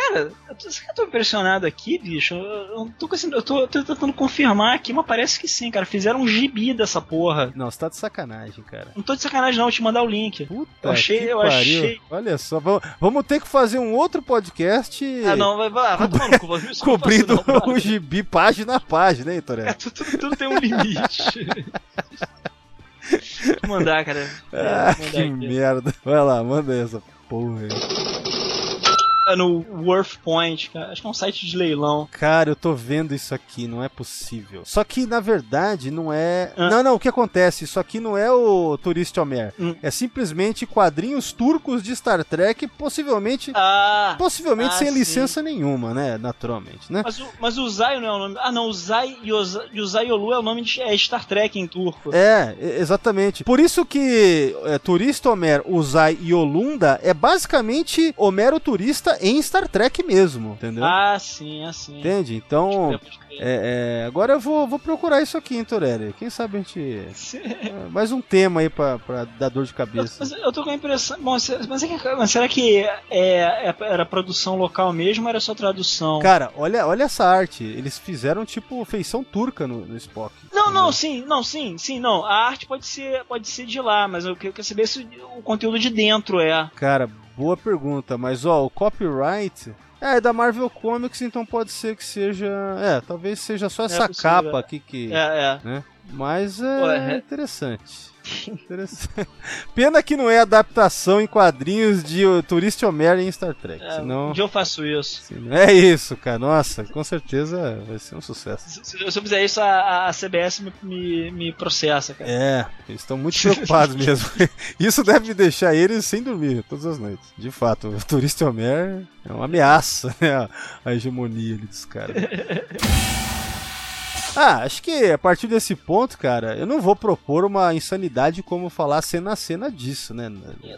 Cara, eu tô, eu tô impressionado aqui, bicho. Eu, eu tô, com esse- eu tô- tô tentando confirmar aqui, mas parece que sim, cara. Fizeram um gibi dessa porra. Não, você tá de sacanagem, cara. Não tô de sacanagem, não, vou te mandar o link. Puta Eu achei- que eu pariu. achei- Olha só, vamos, vamos ter que fazer um outro podcast Ah, não, vai, vai, vai tomar no cu. eu cobrindo não, (laughs) o gibi página a página, hein, É, Toré? tudo, tudo tem um limite. (laughs) Vou mandar, cara. É, Ah, mandar que aqui. merda. Vai lá, manda essa porra aí. No Worth Point, cara. Acho que é um site de leilão. Cara, eu tô vendo isso aqui, não é possível. Só que, na verdade, não é. Hã? Não, não, o que acontece? Isso aqui não é o Turist Homer. Hum. É simplesmente quadrinhos turcos de Star Trek, possivelmente. Ah! Possivelmente ah, sem sim. licença nenhuma, né? Naturalmente, né? Mas o, mas o não é o nome. Ah, não, o Zai e o Zai Olu é o nome de é Star Trek em turco. É, exatamente. Por isso que é, Turista Homer, Uzai e Olunda é basicamente Homero Turista em Star Trek mesmo, entendeu? Ah, sim, assim. Entende? Então, é, é, agora eu vou, vou procurar isso aqui, hein, Torelli. Quem sabe a gente. (laughs) é, mais um tema aí pra, pra dar dor de cabeça. Mas eu tô com a impressão. Bom, mas, é que- mas será que é, é- era produção local mesmo ou era só tradução? Cara, olha, olha essa arte. Eles fizeram tipo feição turca no, no Spock. Não, Não, sim, não, sim, sim, não. A arte pode ser, pode ser de lá, mas eu quero saber se o conteúdo de dentro é. Cara, boa pergunta, mas ó, o copyright. É, é da Marvel Comics, então pode ser que seja. É, talvez seja só essa possível, capa é. aqui que. É, é. né? Mas é, é- interessante. Interessante. (laughs) Pena que não é adaptação em quadrinhos de Turista Homero em Star Trek. é senão. Um eu faço isso. senão- É isso, cara. Nossa, com certeza vai ser um sucesso. Se, se- eu fizer isso, a, a CBS me, me, me processa, cara. É, eles estão muito preocupados (laughs) mesmo. (laughs) Isso deve deixar eles sem dormir todas as noites. De fato, o Turista Homer é uma ameaça, né? A hegemonia ali dos caras. Ah, acho que a partir desse ponto, cara, eu não vou propor uma insanidade como falar cena a cena disso, né?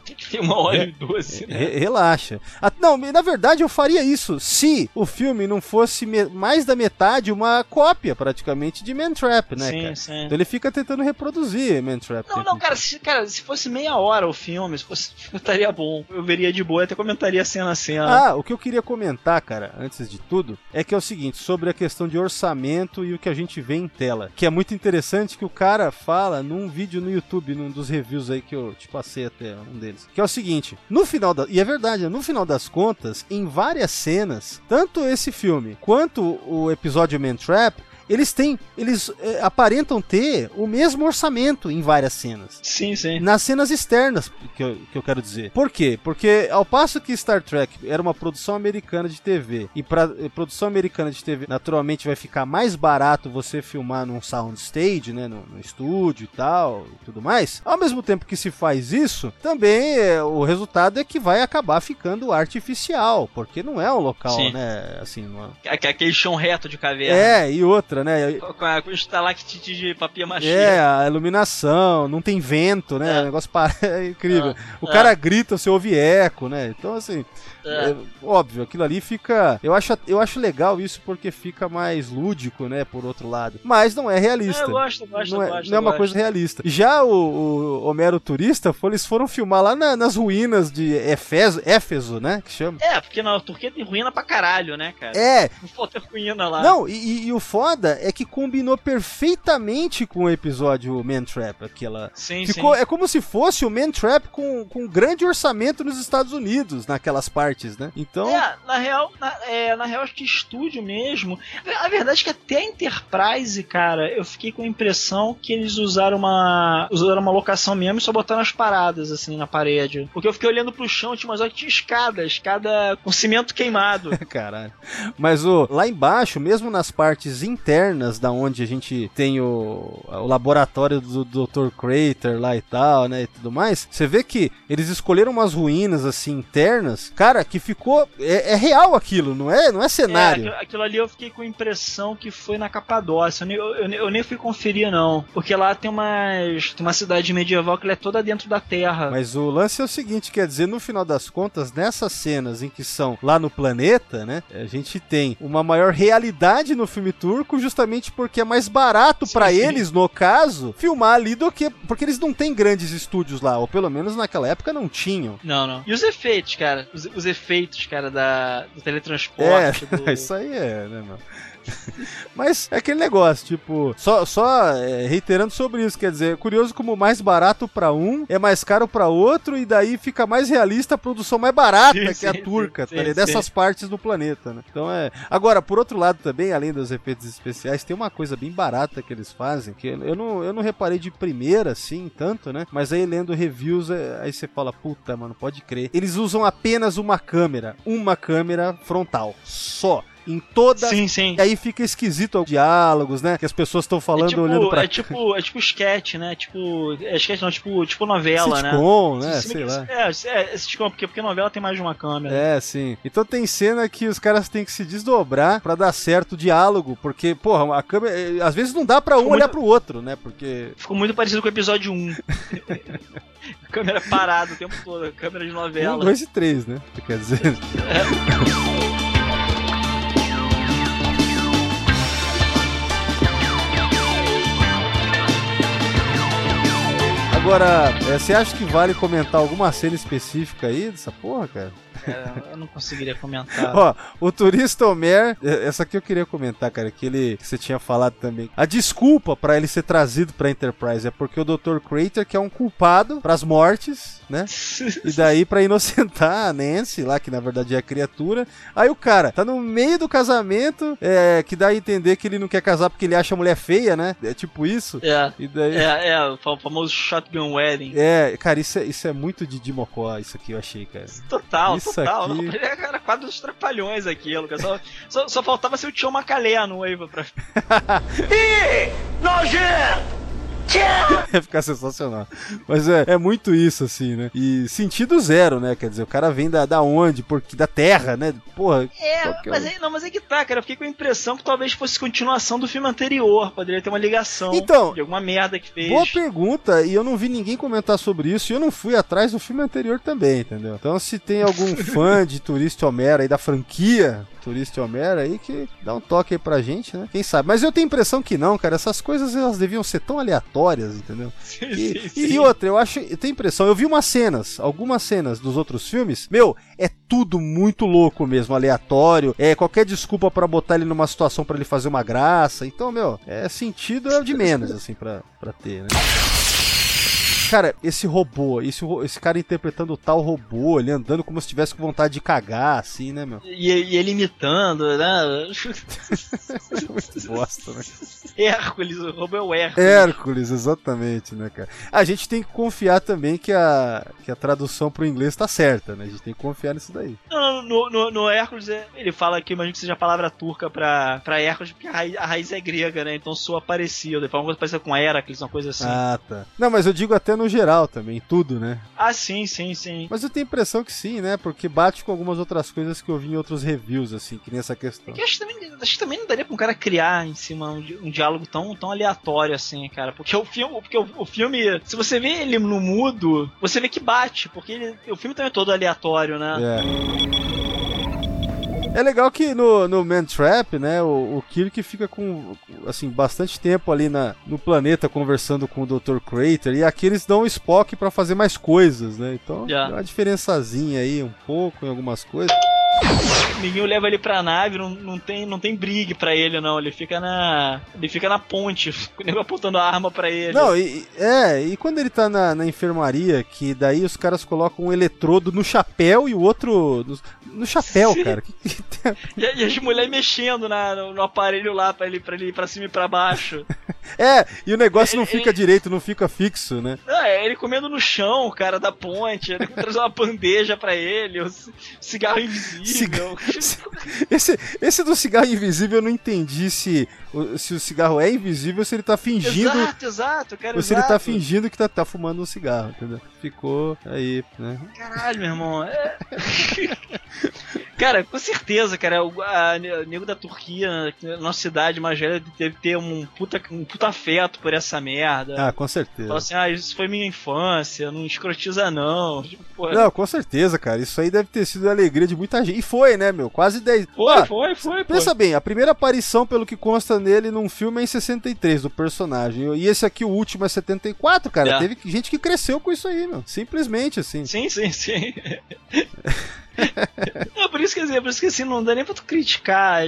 Tem que ter uma hora e doze, né? Re- relaxa. Ah, não, na verdade eu faria isso se o filme não fosse mais da metade uma cópia, praticamente, de Man Trap, né, sim, cara? sim. Então ele fica tentando reproduzir Man Trap. Não, não, cara se, cara, se fosse meia hora o filme, se fosse, (laughs) estaria bom. Eu veria de boa, até comentaria cena a cena. Ah, o que eu queria comentar, cara, antes de tudo, é que é o seguinte, sobre a questão de orçamento e o que a gente vê em tela. Que é muito interessante que o cara fala num vídeo no YouTube, num dos reviews aí que eu te passei até um deles. Que é o seguinte, no final da. E é verdade, no final das contas, em várias cenas, tanto esse filme quanto o episódio Man Trap. Eles têm, eles eh, aparentam ter o mesmo orçamento em várias cenas. Sim, sim. Nas cenas externas, que eu, que eu quero dizer. Por quê? Porque ao passo que Star Trek era uma produção americana de TV, e para produção americana de TV, naturalmente vai ficar mais barato você filmar num soundstage, né, no, no estúdio e tal, e tudo mais. Ao mesmo tempo que se faz isso, também é, o resultado é que vai acabar ficando artificial, porque não é um local, Sim. né, assim, é- Aque- Aquele chão reto de caverna. É, e outra, né? Com, a, com estalactite de papel machê. É, a iluminação, não tem vento, né? É. O negócio para... (laughs) é incrível. o é. cara grita, você ouve eco, né? Então, assim, É. é, óbvio, aquilo ali fica. Eu acho, eu acho legal isso porque fica mais lúdico, né? Por outro lado. Mas não é realista. É, eu gosto, eu gosto, não é, gosto, não é uma gosto. coisa realista. Já o, o Homero Turista, eles foram filmar lá na- nas ruínas de Éfeso, Éfeso, né? Que chama. É, porque na Turquia tem ruína pra caralho, né, cara? É, Não falta ruína lá. Não, e- e o foda é que combinou perfeitamente com o episódio Man Trap, aquela. Sim, Ficou, sim. é como se fosse o Man Trap com, com um grande orçamento nos Estados Unidos, naquelas partes, né? Então. É, na real, na, é, na real, acho que estúdio mesmo. A verdade é que até a Enterprise, cara, eu fiquei com a impressão que eles usaram uma. usaram uma locação mesmo e só botaram as paradas, assim, na parede. Porque eu fiquei olhando pro chão, tinha umas horas que tinha escada, escada com cimento queimado. (laughs) Caralho. Mas o, lá embaixo, mesmo nas partes internas da onde a gente tem o, o laboratório do Dr. Crater lá e tal, né, e tudo mais, você vê que eles escolheram umas ruínas assim internas, cara, que ficou é, é real aquilo, não é, não é É, cenário. aquilo, aquilo ali eu fiquei com a impressão que foi na Capadócia. Eu nem, eu, eu- eu nem fui conferir, não. Porque lá tem, umas, tem uma cidade medieval que ela é toda dentro da terra. Mas o lance é o seguinte, quer dizer, no final das contas, nessas cenas em que são lá no planeta, né, a gente tem uma maior realidade no filme turco, justamente porque é mais barato sim. eles, no caso, filmar ali do que porque eles não têm grandes estúdios lá, ou pelo menos naquela época não tinham. Não, não. E os efeitos, cara? Os, os efeitos, cara, da, do É, teletransporte. do- (laughs) isso aí é, né, mano? (laughs) Mas é aquele negócio, tipo, só, só é, reiterando sobre isso, quer dizer, é curioso como mais barato pra um é mais caro pra outro e daí fica mais realista a produção mais barata Sim, que a sim, turca, sim, tá sim. dessas partes do planeta, né? Então é. Agora, por outro lado também, além dos efeitos especiais, tem uma coisa bem barata que eles fazem, que eu não, eu não reparei de primeira assim, tanto, né? Mas aí lendo reviews, é, aí você fala, puta, mano, pode crer. Eles usam apenas uma câmera, uma câmera frontal, só. Em toda Sim, sim. e aí fica esquisito os diálogos, né? Que as pessoas estão falando é tipo, olhando pra é tipo, é tipo sketch, né? Tipo, é sketch não, tipo, tipo novela, né? sitcom, né? Se- se- Sei lá. É, é, é sitcom, porque, porque novela tem mais de uma câmera. É, sim. Então tem cena que os caras têm que se desdobrar pra dar certo o diálogo, porque, porra, a câmera. eh, Às vezes não dá pra um Ficou olhar muito- pro outro, né? Porque. Ficou muito parecido com o episódio 1. (laughs) câmera parada o tempo todo, câmera de novela. Um, dois e três, né? Quer dizer. Agora, eh, você acha que vale comentar alguma cena específica aí dessa porra, cara? Cara. Eu não conseguiria comentar. Ó, o turista Homer, eh, essa aqui eu queria comentar, cara, que ele que você tinha falado também. A desculpa pra ele ser trazido pra Enterprise é porque o Dr. Crater que é um culpado pras mortes, né? E daí pra inocentar a Nancy, lá que na verdade é a criatura. Aí o cara tá no meio do casamento, é, que dá a entender que ele não quer casar porque ele acha a mulher feia, né? É tipo isso. É. E daí É, é, o fa- famoso Shotgun Wedding. É, cara, isso é, isso é muito de Dimocó, isso aqui eu achei, cara. Total, Isso total. aqui- Não, (laughs) Era quadro dos trapalhões aquilo. Só, só, só faltava ser o Tio Macalé a noiva pra. (laughs) (laughs) Ia ficar sensacional. Mas é, é muito isso, assim, né? E sentido zero, né? Quer dizer, o cara vem da, da onde? Porque da terra, né? Porra. É, é mas aí, não, mas é que tá, cara. Eu fiquei com a impressão que talvez fosse continuação do filme anterior. Poderia ter uma ligação Então, de alguma merda que fez. Boa pergunta, e eu não vi ninguém comentar sobre isso, e eu não fui atrás do filme anterior também, entendeu? Então se tem algum (laughs) fã de Turista Homero aí da franquia Turista Homero aí, que dá um toque aí pra gente, né? Quem sabe? Mas eu tenho a impressão que não, cara, essas coisas elas deviam ser tão aleatórias, entendeu? (laughs) Sim, E, sim, e sim. outra, eu acho, eu tenho a impressão, eu vi umas cenas, algumas cenas dos outros filmes, meu, é tudo muito louco mesmo, aleatório, é qualquer desculpa pra botar ele numa situação pra ele fazer uma graça, então, meu, é sentido é de menos, assim, pra, pra ter, né? Cara, esse robô, esse, esse cara interpretando o tal robô, ele andando como se tivesse com vontade de cagar, assim, né, meu? E, e ele imitando, né? (laughs) Bosta, né? Hércules, o robô é o Hércules. Hércules, exatamente, né, cara? A gente tem que confiar também que a, que a tradução pro inglês tá certa, né? A gente tem que confiar nisso daí. Não, no, no, no Hércules, é- ele fala que imagino que seja a palavra turca pra, pra Hércules, porque a raiz, a raiz é grega, né? Então soa parecido. Ele fala uma coisa parecida com Heracles, uma coisa assim. Ah, tá. Não, mas eu digo até no geral também, tudo, né? sim, sim, sim. Mas eu tenho a impressão que sim, né? Porque bate com algumas outras coisas que eu vi em outros reviews, assim, que nem essa questão. É que acho, que também, acho que também não daria pra um cara criar em cima um, di- um diálogo tão, tão aleatório assim, cara. Porque o filme, porque o, o filme, se você vê ele no mudo, você vê que bate, porque ele- o filme também é todo aleatório, né? É. É legal que no, no Man Trap, né, o, o Kirk fica com, assim, bastante tempo ali na, no planeta conversando com o Dr. Crater, e aqui eles dão o Spock pra fazer mais coisas, né, então tem uma diferençazinha aí, um pouco, em algumas coisas. O Ninguém leva ele pra nave, não, não tem, não tem brigue pra ele, não. Ele fica na. Ele fica na ponte, (laughs) o nego apontando a arma pra ele. Não, e, é, e quando ele tá na, na enfermaria, que daí os caras colocam um eletrodo no chapéu e o outro no, no chapéu, Sim. cara. (laughs) E, e as mulheres mexendo na, no, no aparelho lá pra ele, pra ele ir pra cima e pra baixo. (laughs) É, e o negócio não Ele- fica direito, não fica fixo, né? Não, é ele comendo no chão, cara da ponte, ele traz uma bandeja pra ele, o ci- cigarro invisível. (laughs) Esse, esse do cigarro invisível eu não entendi se, se o cigarro é invisível se ele tá fingindo. Exato, exato, cara. Ou se ele tá exato. fingindo que tá, tá fumando um cigarro, entendeu? Ficou aí, né? Caralho, meu irmão. é- (laughs) cara, com certeza, cara, o a, o nego da Turquia, nossa cidade mais velha, deve ter um puta, um puta afeto por essa merda. Ah, com certeza. Fala assim, ah, isso foi minha infância, não escrotiza não. Tipo, Não, com certeza, cara. Isso aí deve ter sido a alegria de muita gente. E foi, né, meu? Quase 10. Foi, Ah, foi, foi, pô. Pensa bem, a primeira aparição, pelo que consta nele num filme, em 63, do personagem. E esse aqui, o último, é 74, cara. É. Teve gente que cresceu com isso aí, meu. Simplesmente, assim. Sim, sim, sim. (laughs) (laughs) É, por isso que assim, por isso que assim, não dá nem pra tu criticar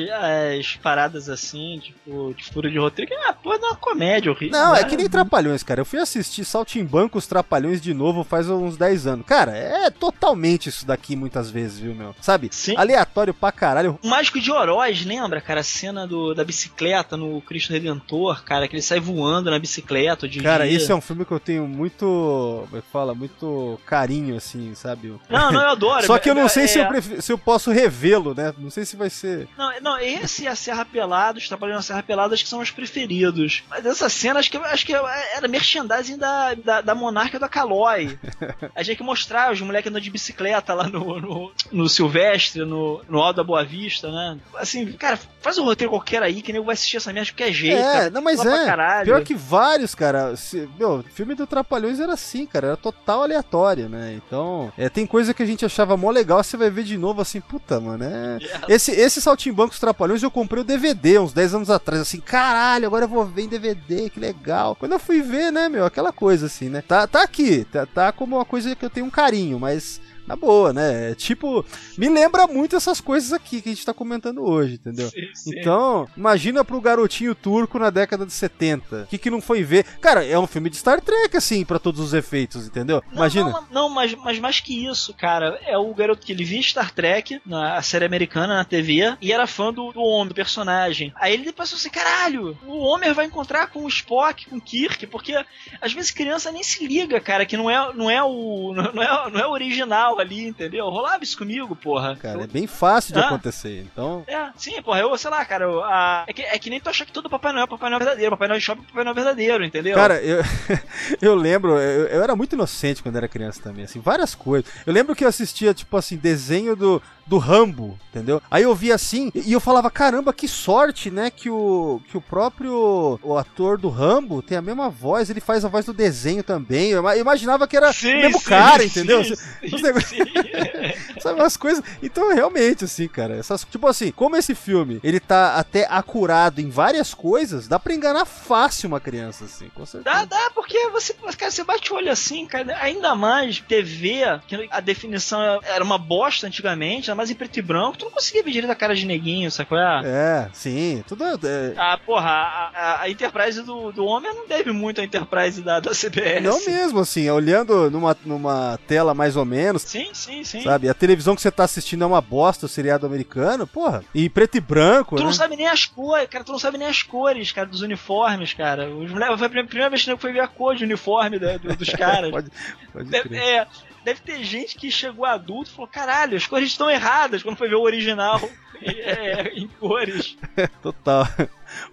as paradas assim, tipo, de furo de roteiro, que ah, pô, é uma comédia horrível. Não, é né? que nem Trapalhões, cara. Eu fui assistir Saltimbancos Trapalhões de novo faz uns 10 anos. Cara, é totalmente isso daqui muitas vezes, viu, meu? Sabe? Sim. Aleatório pra caralho. O Mágico de Oroz, lembra, cara? A cena do, da bicicleta no Cristo Redentor, cara, que ele sai voando na bicicleta de Cara, dia. esse é um filme que eu tenho muito. Como é que fala? Muito carinho, assim, sabe? Não, não, eu adoro. Só que eu não sei É, se, eu pref- se eu posso revê-lo, né? Não sei se vai ser. Não, não, esse e a Serra Pelada, os Trapalhões na Serra Pelada, acho que são os preferidos. Mas essa cena, acho que, acho que era merchandising da, da, da Monarca da Calói. (laughs) A gente que mostrar os moleques andando de bicicleta lá no, no, no Silvestre, no, no Alto da Boa Vista, né? Assim, cara, faz um roteiro qualquer aí que nem vai assistir essa merda de qualquer jeito. é, cara. não, mas é. Pior que vários, cara. Se, meu, filme do Trapalhões era assim, cara. Era total aleatório, né? Então, é, tem coisa que a gente achava mó legal, você vai ver de novo assim, puta, mano, é. Esse, esse Saltimbancos Trapalhões eu comprei o DVD uns 10 anos atrás, assim, caralho, agora eu vou ver em DVD, que legal. Quando eu fui ver, né, meu, aquela coisa assim, né? Tá, tá aqui, tá, tá como uma coisa que eu tenho um carinho, mas. Na boa, né? É Tipo, me lembra muito essas coisas aqui que a gente tá comentando hoje, entendeu? Sim, sim. Então, imagina pro garotinho turco na década de 70. O que, que não foi ver? Cara, é um filme de Star Trek, assim, pra todos os efeitos, entendeu? Não, Imagina. Não, não, mas, mas mais que isso, cara. É o garoto que ele via Star Trek, na série americana, na TV, e era fã do, do Homer, do personagem. Aí ele pensou assim: caralho, o Homer vai encontrar com o Spock, com o Kirk, porque às vezes criança nem se liga, cara, que não é, não é, o, (laughs) não é, não é o original ali, entendeu? Rolava isso comigo, porra. Cara, é Eu- bem fácil de Ah. acontecer. Então, É, sim, porra, eu, sei lá, cara, eu- a- é, que, é que nem tu achar que todo Papai Noel é Papai Noel verdadeiro, Papai Noel de shopping é Papai Noel verdadeiro, entendeu? Cara, eu, (laughs) eu lembro, eu, eu era muito inocente quando era criança também, assim, várias coisas. Eu lembro que eu assistia, tipo assim, desenho do, do Rambo, entendeu? Aí eu via assim e eu falava, caramba, que sorte, né, que o, que o próprio o ator do Rambo tem a mesma voz, ele faz a voz do desenho também. Eu ima- eu imaginava que era Sim, o mesmo sim, cara, sim, entendeu? sim. (laughs) (laughs) Sabe umas coisas? Então, realmente, assim, cara, essas, tipo assim, como esse filme, ele tá até acurado em várias coisas, dá pra enganar fácil uma criança, assim, com certeza. Dá, dá, porque você, cara, você bate o olho assim, cara, ainda mais TV, que a definição era uma bosta antigamente, mais em preto e branco, tu não conseguia ver direito a cara de neguinho, sacou? É. É, sim, tudo é, Ah, porra, a, a- a Enterprise do, do Homem não deve muito à Enterprise da, da CBS. Não mesmo, assim, olhando numa, numa tela mais ou menos, Sim, sim, sim. sabe? A televisão que você tá assistindo é uma bosta, o seriado americano, porra. E preto e branco, Tu né? não sabe nem as cores, cara, tu não sabe nem as cores, cara, dos uniformes, cara. Os moleques, foi a primeira- vez que eu fui ver a cor de uniforme da- do- dos (laughs) caras. pode, pode crer. é, deve ter gente que chegou adulto e falou: caralho, as cores estão erradas quando foi ver o original (laughs) é, em cores. (laughs) Total.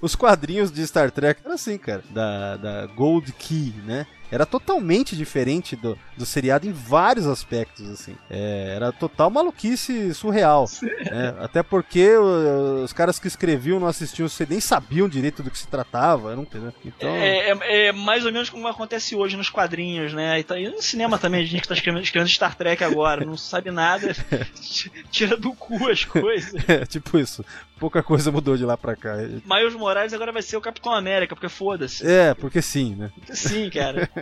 Os quadrinhos de Star Trek eram assim, cara, da, da Gold Key, né? Era totalmente diferente do, do seriado em vários aspectos, assim. É, era total maluquice surreal. né? Até porque o- os caras que escreviam não assistiam, você nem sabiam direito do que se tratava, não entendeu? Então, É, é- é mais ou menos como acontece hoje nos quadrinhos, né? E, tá- e no cinema também, a gente que tá escrevendo, escrevendo Star Trek agora, não sabe nada, (laughs) tira do cu as coisas. (laughs) é tipo isso. Pouca coisa mudou de lá pra cá. Miles Morales agora vai ser o Capitão América, porque foda-se. É, porque sim, né? Sim, cara. (laughs)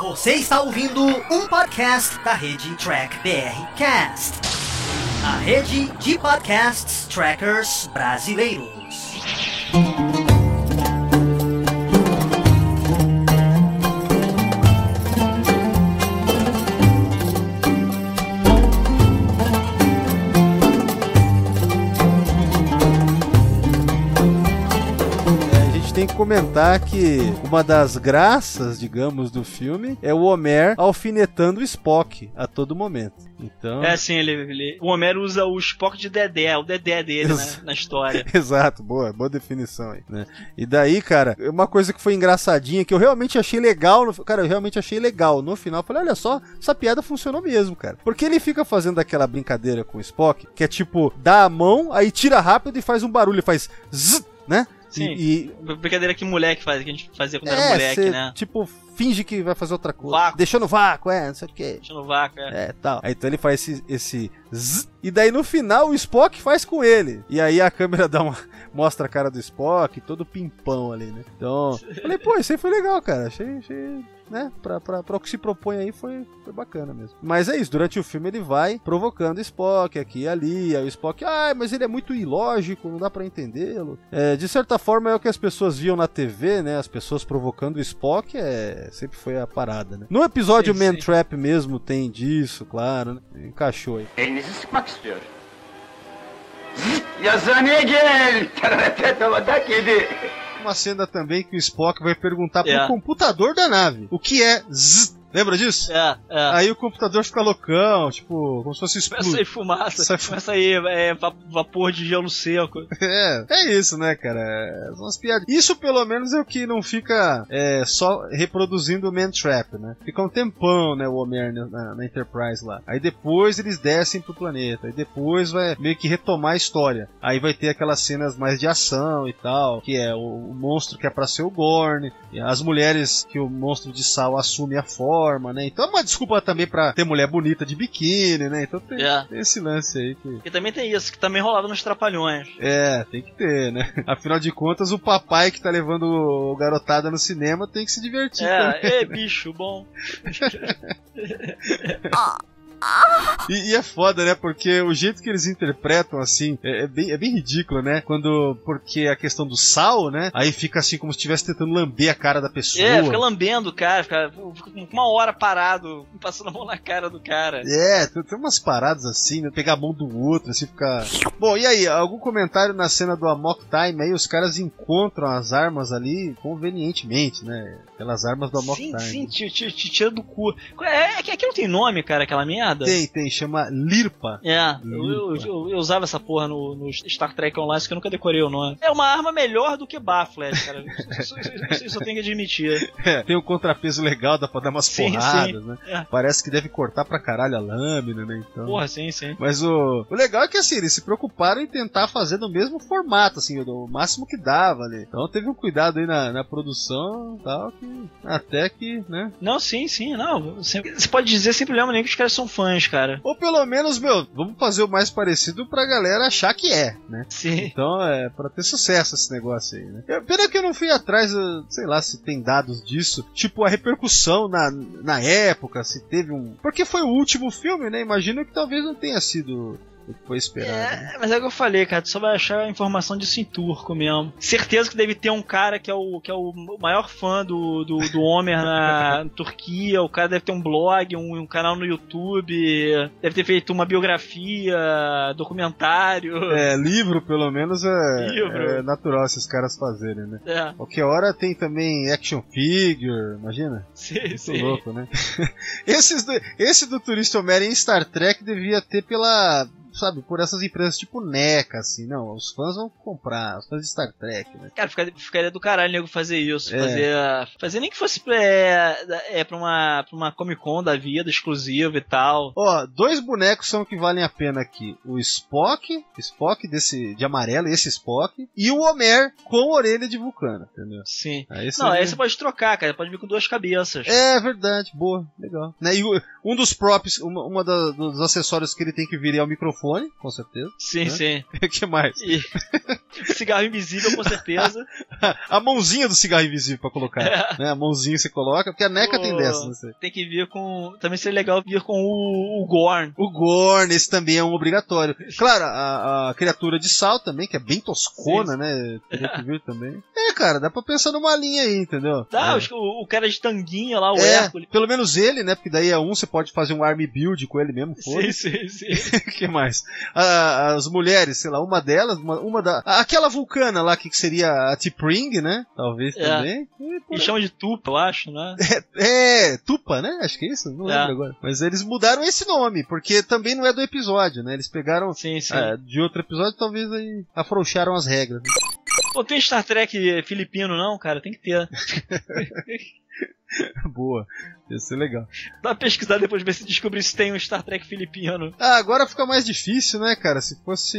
Você está ouvindo um podcast da rede Track BR Cast, a rede de podcasts trackers brasileiros. Comentar que uma das graças, digamos, do filme é o Homer alfinetando o Spock a todo momento. Então. É assim, ele, ele- o Homero usa o Spock de Dedé, o Dedé dele Ex- né, na história. (laughs) Exato, boa, boa definição aí, né? E daí, cara, uma coisa que foi engraçadinha, que eu realmente achei legal, no- cara, eu realmente achei legal. No final, eu falei, olha só, essa piada funcionou mesmo, cara. Porque ele fica fazendo aquela brincadeira com o Spock, que é tipo, dá a mão, aí tira rápido e faz um barulho, faz zzz, né? Sim. E, Brincadeira que moleque faz, que a gente fazia quando era é, moleque, cê, né? tipo, finge que vai fazer outra coisa. Vácuo. Deixou no vácuo, é, não sei o quê. Deixa no vácuo, é. É, tal. Aí, então ele faz esse, esse zzz, e daí no final o Spock faz com ele. E aí a câmera (laughs) dá uma mostra a cara do Spock, todo pimpão ali, né? Então, falei, pô, isso aí foi legal, cara. Achei, achei né, pra, pra, pra o que se propõe aí foi, foi bacana mesmo. Mas é isso, durante o filme ele vai provocando o Spock aqui e ali, aí o Spock, ah, mas ele é muito ilógico, não dá pra entendê-lo. É, de certa forma é o que as pessoas viam na TV, né, as pessoas provocando o Spock, é, sempre foi a parada, né. No episódio Sim, Man sim. Trap mesmo tem disso, claro, né, encaixou aí. Elinizi sıkmak istiyor. Yazıhaneye gel. Terete tavada kedi. Uma cena também que o Spock vai perguntar pro É. computador da nave o que é Z. Lembra disso? É, é. Aí o computador fica loucão, tipo, como se fosse Começa explodir. sair fumaça, Sai começa a ir é, va- vapor de gelo seco. (laughs) É, é isso, né, cara? É, são umas piadas. Isso pelo menos é o que não fica é, só reproduzindo o Man Trap, né? Fica um tempão, né, o Homer na, na Enterprise lá. Aí depois eles descem pro planeta. Aí depois vai meio que retomar a história. Aí vai ter aquelas cenas mais de ação e tal, que é o, o monstro que é pra ser o Gorn, e as mulheres que o monstro de sal assume a forma, né? Então é uma desculpa também pra ter mulher bonita de biquíni, né? Então tem, É. tem esse lance aí que... E também tem isso, que também rolava nos Trapalhões. É, tem que ter, né? (laughs) Afinal de contas, o papai que tá levando o garotada no cinema tem que se divertir também. É, é bicho, bom. (laughs) (laughs) E, e é foda, né? Porque o jeito que eles interpretam, assim, é, é bem, é bem ridículo, né? Quando. Porque a questão do sal, né? Aí fica assim como se estivesse tentando lamber a cara da pessoa. É, fica lambendo o cara, fica, fica uma hora parado, passando a mão na cara do cara. É, tem, tem umas paradas assim, né? Pegar a mão do outro, assim, ficar. Bom, e aí, algum comentário na cena do Amok Time aí? Os caras encontram as armas ali convenientemente, né? Aquelas armas do Amok sim, Time. sim, te tira do cu. É, é que aqui não tem nome, cara, aquela merda? Tem, tem, chama Lirpa. É, eu, eu, eu- eu usava essa porra no, no Star Trek Online, que eu nunca decorei o nome. É uma arma melhor do que Baflash, cara. Isso, isso, isso- eu tenho que admitir. (laughs) É, tem um contrapeso legal, dá pra dar umas Sim, porradas, né? É. Parece que deve cortar pra caralho a lâmina, né? Então. Porra, sim, sim. Mas o, o legal é que assim, eles se preocuparam em tentar fazer no mesmo formato, assim, o máximo que dava ali. Então teve um cuidado aí na, na produção e tal, que até que, né? Não, sim, sim, não. Você você pode dizer sem problema nenhum que os caras são fãs, cara. Ou pelo menos, meu, vamos fazer o mais parecido pra galera achar que é, né? Sim. Então é pra ter sucesso esse negócio aí, né? Pena que eu não fui atrás, eu sei lá se tem dados disso. Tipo, a repercussão na, na época, se teve um. Porque foi o último filme, né? Imagino que talvez não tenha sido foi esperado. né? É, mas é o que eu falei, cara. Tu só vai achar a informação disso em turco mesmo. Certeza que deve ter um cara que é o, que é o maior fã do, do, do Homer na (laughs) Turquia. O cara deve ter um blog, um, um canal no YouTube. Deve ter feito uma biografia, documentário. É, livro, pelo menos, é, Livro. é natural esses caras fazerem, né? É, Qualquer hora tem também action figure, imagina? sim, Muito sim. louco, né? (laughs) Esses do- esse do Turista Homero em Star Trek devia ter pela. Sabe, por essas empresas tipo NECA, assim. Não, os fãs vão comprar, os fãs de Star Trek, né? Cara, ficaria, ficaria do caralho nego fazer isso. É. Fazer, fazer nem que fosse é, é, pra, uma, pra uma Comic Con da vida, exclusiva e tal. Ó, dois bonecos são que valem a pena aqui. O Spock, Spock desse de amarelo, esse Spock, e o Homer com orelha de vulcano, entendeu? Sim. Aí Não, seria- aí você pode trocar, cara. Pode vir com duas cabeças. É verdade, boa, legal. Né, e um dos props, uma, uma da- dos acessórios que ele tem que vir é o microfone, com certeza. Sim, né? sim. (laughs) O que mais? E (laughs) cigarro invisível, com certeza. (laughs) A mãozinha do cigarro invisível pra colocar. É. Né, a mãozinha você coloca, porque a NECA tem Pô. dessa, não sei. Tem que vir com. Também seria legal vir com o, o Gorn. O Gorn, esse também é um obrigatório. Claro, a, a criatura de sal também, que é bem toscona, Sim. né? Teria que vir também. É, cara, dá pra pensar numa linha aí, entendeu? Tá, é. o, o cara de tanguinha lá, o É, Hércules. pelo menos ele, né? Porque daí é um, você pode fazer um army build com ele mesmo, Sim, foda-se. sim, sim. O que mais? Ah, as mulheres, sei lá, uma delas, uma, uma da. Aquela vulcana lá que seria a T'Pring, né? Talvez É. também. E por chama de tupa, eu acho, né? É, Tupa, né? Acho que é isso, não É. lembro agora. Mas eles mudaram esse nome, porque também não é do episódio, né? Eles pegaram Sim, sim. é, de outro episódio, talvez aí afrouxaram as regras. Pô, tem Star Trek filipino, não, cara? Tem que ter. (laughs) (laughs) Boa, ia ser legal. Dá uma pesquisada depois ver se descobrir se tem um Star Trek filipino. Ah, agora fica mais difícil, né, cara? Se fosse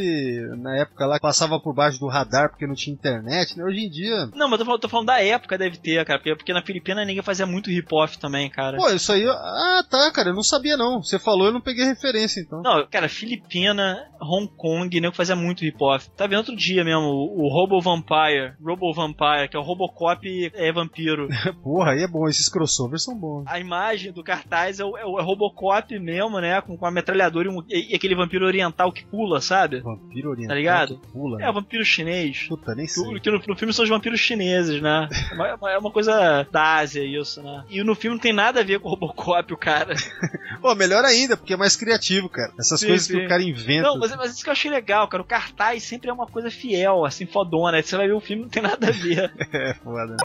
na época lá que passava por baixo do radar porque não tinha internet, né? Hoje em dia. Não, mas eu tô falando, tô falando da época deve ter, cara. Porque, porque na Filipina ninguém fazia muito hip-off também, cara. Pô, isso aí. Ah, tá, cara, eu não sabia não. Você falou, eu não peguei referência então. Não, cara, Filipina, Hong Kong, nego fazia muito hip-off. Tá vendo outro dia mesmo, o, o Robo Vampire, Robo Vampire, que é o Robocop é vampiro. (laughs) Porra, aí é bom, esses crossovers são bons. A imagem do cartaz é o, é o- é Robocop mesmo, né? Com, com a metralhadora e, um- e- e aquele vampiro oriental que pula, sabe? Vampiro oriental. Tá ligado? que Pula. É o vampiro chinês. Puta, nem sei. Que, que no, no filme são os vampiros chineses, né? (laughs) É uma- É uma, coisa da Ásia isso, né? E no filme não tem nada a ver com o Robocop, o cara. Pô, melhor ainda, porque é mais criativo, cara. Essas Sim, coisas que sim. o cara inventa. Não, mas, mas isso que eu achei legal, cara. O cartaz sempre é uma coisa fiel, assim, fodona. Aí você vai ver o filme não tem nada a ver. (laughs) É foda.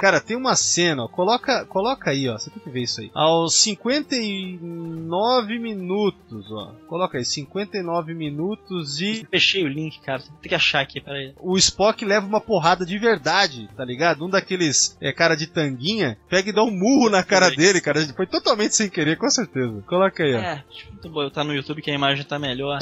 Cara, tem uma cena, ó, coloca, coloca aí, ó, você tem que ver isso aí. Aos 59 minutos, ó. Coloca aí, 59 minutos e Fechei o link, cara. Tem que achar aqui, peraí. o Spock leva uma porrada de verdade, tá ligado? Um daqueles é, cara de tanguinha pega e dá um murro na cara dele, cara. Foi totalmente sem querer, com certeza. Coloca aí, ó. É, muito bom. Tá no YouTube que a imagem tá melhor.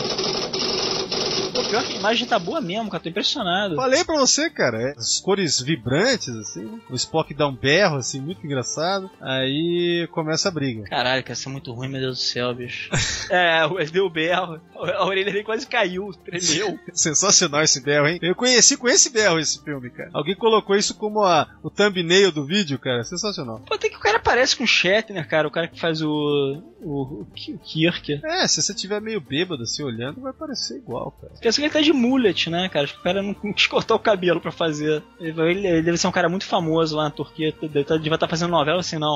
Pior que a imagem tá boa mesmo, cara. Tô impressionado. Falei pra você, cara, é, as cores vibrantes, assim, né? o Spock dá um berro, assim, muito engraçado. Aí começa a briga. Caralho, cara, isso é muito ruim, meu Deus do céu, bicho. (laughs) é, ele deu o berro, a orelha dele quase caiu, tremeu. (laughs) Sensacional esse berro, hein? Eu conheci com esse berro esse filme, cara. Alguém colocou isso como a, o thumbnail do vídeo, cara. Sensacional. Pô, tem que o cara parece com o Shatner, cara, o cara que faz o. o, o Kirk. É, se você tiver meio bêbado assim olhando, vai parecer igual, cara. Pensa que ele tá de mullet, né, cara? Acho que o cara não quis cortar o cabelo pra fazer. Ele, ele deve ser um cara muito famoso lá na Turquia. Ele tá, estar fazendo novela assim, não.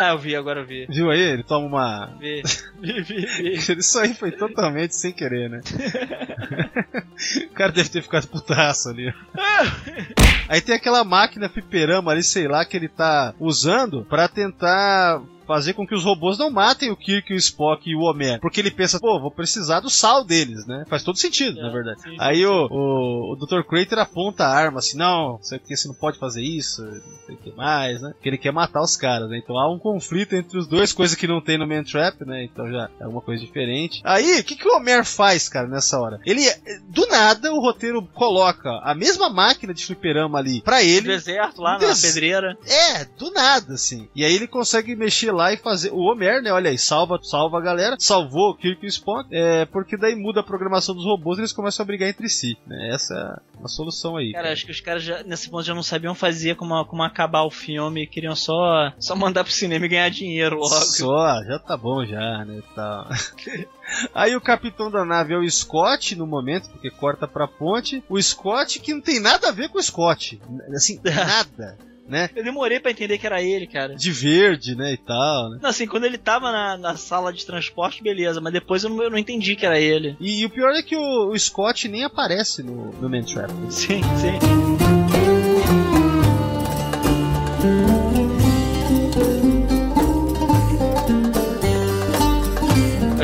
Ah, eu vi, agora eu vi. Viu aí? Ele toma uma. Vi, vi, vi. vi. (laughs) Isso aí foi totalmente sem querer, né? (laughs) o cara deve ter ficado putaço ali. (laughs) Aí tem aquela máquina fliperama ali, sei lá, que ele tá usando pra tentar fazer com que os robôs não matem o Kirk, o Spock e o Homer. Porque ele pensa, pô, vou precisar do sal deles, né? Faz todo sentido, É, na verdade. sim, Aí sim. O, o, o Dr. Crater aponta a arma assim, não, você, você não pode fazer isso, não sei o que mais, né? Porque ele quer matar os caras, né? Então há um conflito entre os dois, coisa que não tem no Man Trap, né? Então já é alguma coisa diferente. Aí, o que, que o Homer faz, cara, nessa hora? Ele, do nada, o roteiro coloca a mesma máquina de fliperama ali pra No ele. deserto, lá na Des- pedreira. É, do nada, assim. E aí ele consegue mexer lá e fazer. O Homer, né? Olha aí, salva, salva a galera, salvou o Kirk e o Spock, é, porque daí muda a programação dos robôs e eles começam a brigar entre si. Né? Essa é uma solução aí. Cara, acho que os caras já, nesse ponto já não sabiam fazer como, como acabar o filme, queriam só, só mandar pro cinema e ganhar dinheiro logo. Só, já tá bom já, né? Tal. (laughs) Aí o capitão da nave é o Scott no momento, porque corta pra ponte. O Scott que não tem nada a ver com o Scott. Assim, (laughs) nada. Né? Eu demorei pra entender que era ele, cara. De verde, né? E tal, né? Não, assim, quando ele tava na, na sala de transporte, beleza, mas depois eu não, eu não entendi que era ele. E, e o pior é que o, o Scott nem aparece no, no Man Trap. Sim, sim.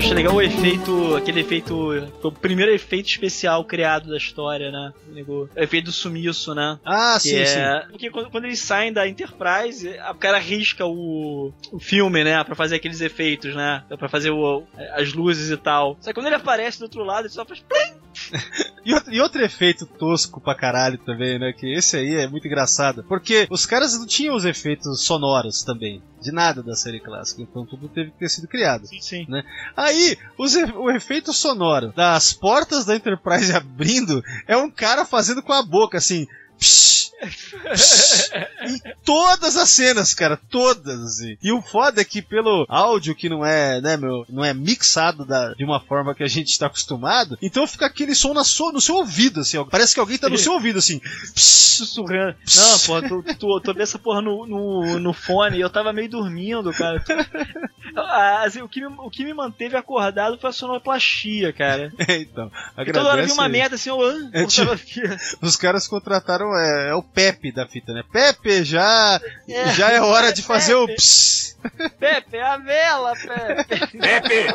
Achei legal o efeito, aquele efeito, o primeiro efeito especial criado da história, né? O efeito do sumiço, né? Ah, Que sim, sim. é... Porque quando, quando eles saem da Enterprise, o cara risca o, o filme, né? Pra fazer aqueles efeitos, né? Pra fazer o- as luzes e tal. Só que quando ele aparece do outro lado, ele só faz. plim! (laughs) E outro, e outro efeito tosco pra caralho também, né? Que esse aí é muito engraçado. Porque os caras não tinham os efeitos sonoros também. De nada da série clássica. Então tudo teve que ter sido criado. Sim, sim. Aí, os o efeito sonoro das portas da Enterprise (laughs) abrindo é um cara fazendo com a boca assim. Psh, psh, em todas as cenas, cara, todas. Assim. E o foda é que pelo áudio que não é, né, meu, não é mixado da- de uma forma que a gente está acostumado, então fica aquele som na sua- no seu ouvido, assim, ó, parece que alguém tá no seu ouvido, assim. Sussurrando. Não, pô, tu, tu vê essa porra no, no, no fone e eu tava meio dormindo, cara. Ah, assim, o, que me, o que me manteve acordado foi a sonoplastia, cara. É, (laughs) então, Porque toda hora vi uma merda assim, eu voltava aqui. (laughs) Os caras contrataram é, é o Pepe da fita, né? Pepe, já É, já é hora de fazer o Pepe. ps. Pepe, é a vela, Pepe. Pepe!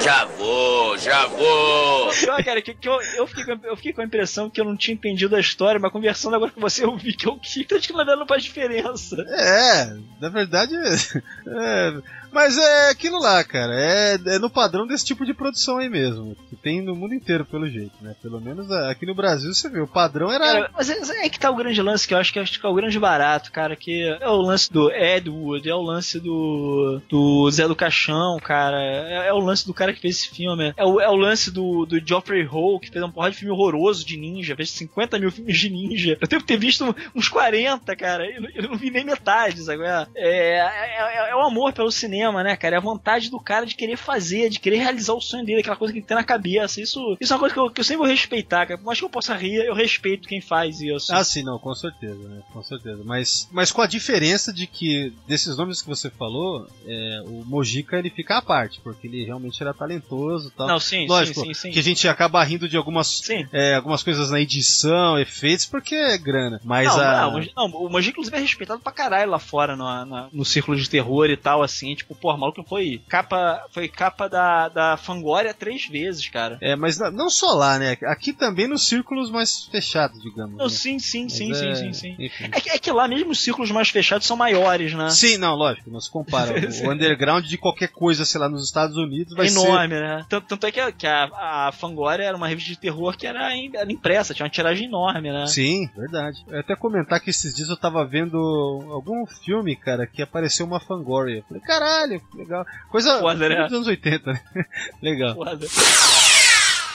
Já vou, já vou! Pior, cara, que, que eu, eu, fiquei com, eu fiquei com a impressão que eu não tinha entendido a história, mas conversando agora com você, eu vi que eu que acho que na verdade não faz diferença. É, na verdade, (laughs) é, mas é aquilo lá, cara. É, é no padrão desse tipo de produção aí mesmo. Que tem no mundo inteiro, pelo jeito, né? Pelo menos aqui no Brasil você vê. O padrão era. Cara, mas é, é que tá o grande lance, que eu acho que, acho que é o grande barato, cara, que é o lance do Ed Wood, é o lance do, do Zé do Caixão, cara, é, é o lance do cara que fez esse filme, é o, é o lance do, do Geoffrey Hall, que fez um porra de filme horroroso de ninja, fez 50 mil filmes de ninja. Eu devo ter visto uns 40, cara, eu, eu não vi nem metade, sabe? É, é, é, é o amor pelo cinema, né, cara? É a vontade do cara de querer fazer, de querer realizar o sonho dele, aquela coisa que ele tem na cabeça. Isso, isso é uma coisa que eu, que eu sempre vou respeitar, cara. Por mais que eu possa rir, eu respeito quem faz isso. Ah, sim, não, com certeza, né? Com certeza. Mas, mas com a diferença de que, desses nomes que você falou, é, o Mojica ele fica à parte, porque ele realmente era talentoso e tal. Não, sim, Lógico sim, sim, sim. que a gente acaba rindo de algumas, é, algumas coisas na edição, efeitos, porque é grana. Mas Não, a. não, não, o Mogi, inclusive, é respeitado pra caralho lá fora, no, na- no círculo de terror e tal, assim. Tipo, porra, maluco foi capa, foi capa da, da Fangoria três vezes, cara. É, mas não- só lá, né? Aqui também nos círculos mais fechados, digamos. Não, né? sim, sim, Mas sim, é, sim, sim, sim. É que, é que lá mesmo os círculos mais fechados são maiores, né? Sim, não, lógico, não se compara. (laughs) O underground de qualquer coisa, sei lá, nos Estados Unidos vai é ser. enorme, né? Tanto, tanto é que, a, que a, a Fangoria era uma revista de terror que era, em- era impressa, tinha uma tiragem enorme, né? Sim, verdade. Eu ia até comentar que esses dias eu tava vendo algum filme, cara, que apareceu uma Fangoria. Falei, caralho, legal. Coisa Foda, né? dos anos 80, né? (laughs) legal. Foda.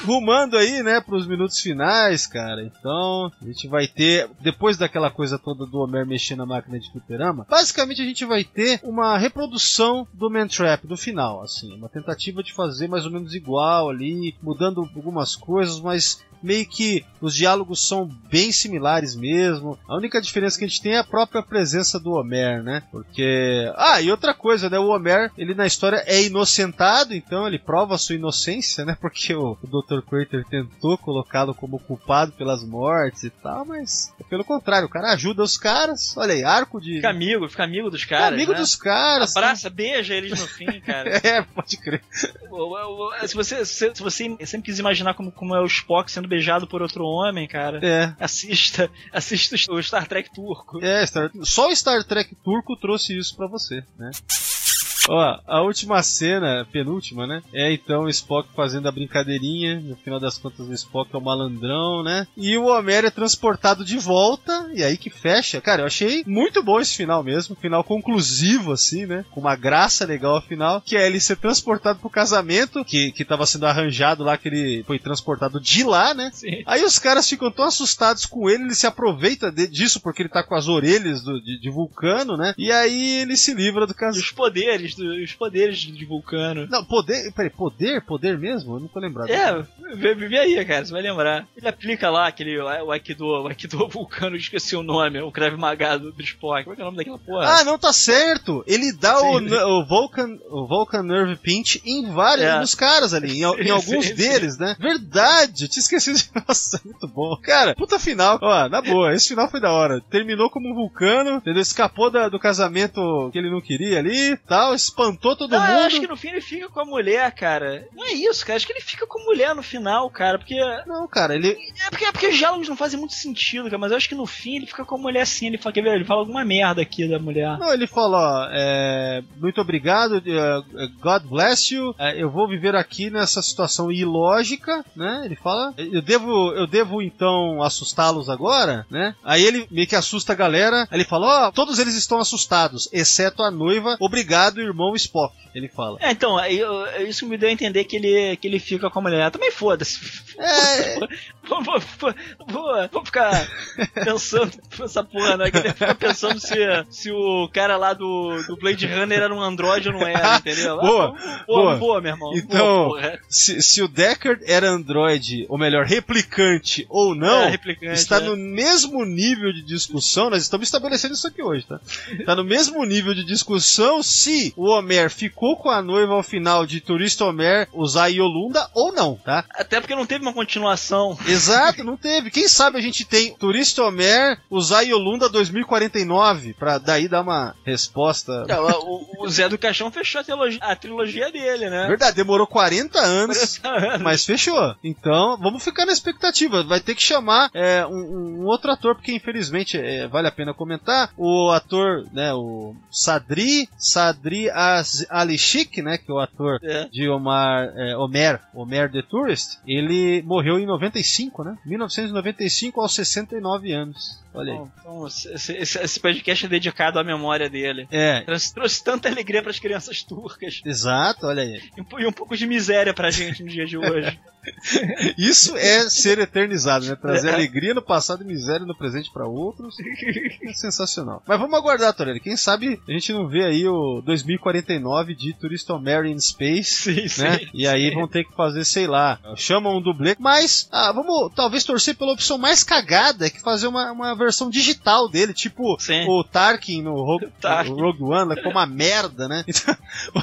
Rumando aí, né, pros minutos finais, cara. Então, a gente vai ter, depois daquela coisa toda do Homer mexendo na máquina de fliperama, basicamente a gente vai ter uma reprodução do Man Trap do final, assim, uma tentativa de fazer mais ou menos igual ali, mudando algumas coisas, mas meio que os diálogos são bem similares mesmo. A única diferença que a gente tem é a própria presença do Homer, né? Porque. Ah, e outra coisa, né? O Homer, ele na história é inocentado, então ele prova a sua inocência, né? (laughs) Porque o, o Dr. Crater tentou colocá-lo como culpado pelas mortes e tal, mas é pelo contrário, o cara ajuda os caras. Olha aí, arco de. Fica amigo, fica amigo dos Fica caras. amigo né? dos caras. Abraça, beija eles no fim, (laughs) cara. É, pode crer. O- se, você, se, se você sempre quis imaginar como, como é o Spock sendo beijado por outro homem, cara, É. assista, (laughs) assista o Star Trek turco. É, Star... só o Star Trek turco trouxe isso pra você, né? Ó, a última cena, penúltima, né? É então o Spock fazendo a brincadeirinha. No final das contas, o Spock é o malandrão, né? E o Homer é transportado de volta. E aí que fecha. Cara, eu achei muito bom esse final mesmo. Final conclusivo, assim, né? Com uma graça legal ao final. Que é ele ser transportado pro casamento. Que, que tava sendo arranjado lá, que ele foi transportado de lá, né? Sim. Aí os caras ficam tão assustados com ele, ele se aproveita de- disso porque ele tá com as orelhas do- de, de vulcano, né? E aí ele se livra do casamento. os poderes, do- os poderes de Vulcano. Não, poder. Peraí, poder? Poder mesmo? Eu não tô lembrado. É, vê, vê aí, cara, você vai lembrar. Ele aplica lá aquele, o Aikido, o Aikido (laughs) Vulcano, esqueci o nome, o Krav Maga do, Spock. Como é que é o nome daquela porra? Ah, não, tá certo! Ele dá o, Sim. o, Vulcan, o Vulcan Nerve Pinch em vários É. nos caras ali, em, em (laughs) Sim, alguns sim, deles, né? Verdade, eu tinha esquecido de. Nossa, (laughs) muito bom. Cara, puta final. Ó, na boa, esse final foi da hora. Terminou como um vulcano, entendeu? Escapou da- do casamento que ele não queria ali tal, espantou todo Não, eu mundo. acho que no fim ele fica com a mulher, cara. Não é isso, cara. Acho que ele fica com a mulher no final, cara. Porque. É Não, cara, ele. porque, é porque os diálogos não fazem muito sentido, cara. Mas eu acho que no fim ele fica com a mulher assim. Ele fala, quer ver? Ele fala alguma merda aqui da mulher. Não, ele fala, ó, é, muito obrigado, é, God bless you, é, eu vou viver aqui nessa situação ilógica, né? Ele fala, eu devo, eu devo então assustá-los agora, né? Aí ele meio que assusta a galera, aí ele fala, ó, todos eles estão assustados, exceto a noiva, obrigado, irmão Spock, ele fala. É, então, eu- isso me deu a entender que ele, que ele fica com a mulher. Também foda-se. É, Vou, (laughs) vou, vou, vou- ficar pensando nessa porra, né? Que ele fica pensando se, se o cara lá do, do Blade Runner era um androide ou não era, entendeu? Boa, boa, boa. boa, meu irmão. Então, boa, se, se o Deckard era androide, ou melhor, replicante ou não, É, replicante, está é. no mesmo nível de discussão, nós estamos estabelecendo isso aqui hoje, tá? Está no mesmo nível de discussão se o Homer ficou com a noiva ao final de Turista Homer usar Yolunda ou não, tá? Até porque não teve uma continuação. (laughs) Exato, não teve. Quem sabe a gente tem Turista Homer usar Yolunda 2049 pra daí dar uma resposta. Não, o, o Zé do Caixão fechou a trilogia, a trilogia dele, né? Verdade, demorou 40 anos. 40 anos. Mas fechou. Então, vamos ficar na expectativa. Vai ter que chamar é, um, um outro ator, porque infelizmente é, vale a pena comentar. O ator, né, o Sadri, Sadri Az- Ali Sheikh, né, que é o ator É. de Omar, é, Homer, Homer the Tourist, ele morreu em 95, né? 1995 aos 69 anos. Olha aí. Bom, Então, esse, esse- esse podcast é dedicado à memória dele. É, Trouxe, trouxe tanta alegria para as crianças turcas exato, olha aí. e um- e um pouco de miséria pra gente no dia de hoje. (laughs) (laughs) Isso é ser eternizado, né? Trazer É. alegria no passado e miséria no presente pra outros. É sensacional. Mas vamos aguardar, Torelli. Quem sabe a gente não vê aí o 2049 de Turista Mary in Space. sim, sim. Né? E aí sim. vão ter que fazer, sei lá, chamam um dublê. Mas ah, vamos talvez torcer pela opção mais cagada, que fazer uma, uma versão digital dele, tipo Sim. o Tarkin no Rogue, (laughs) Tarkin. Rogue One, lá, ficou uma merda, né? Então,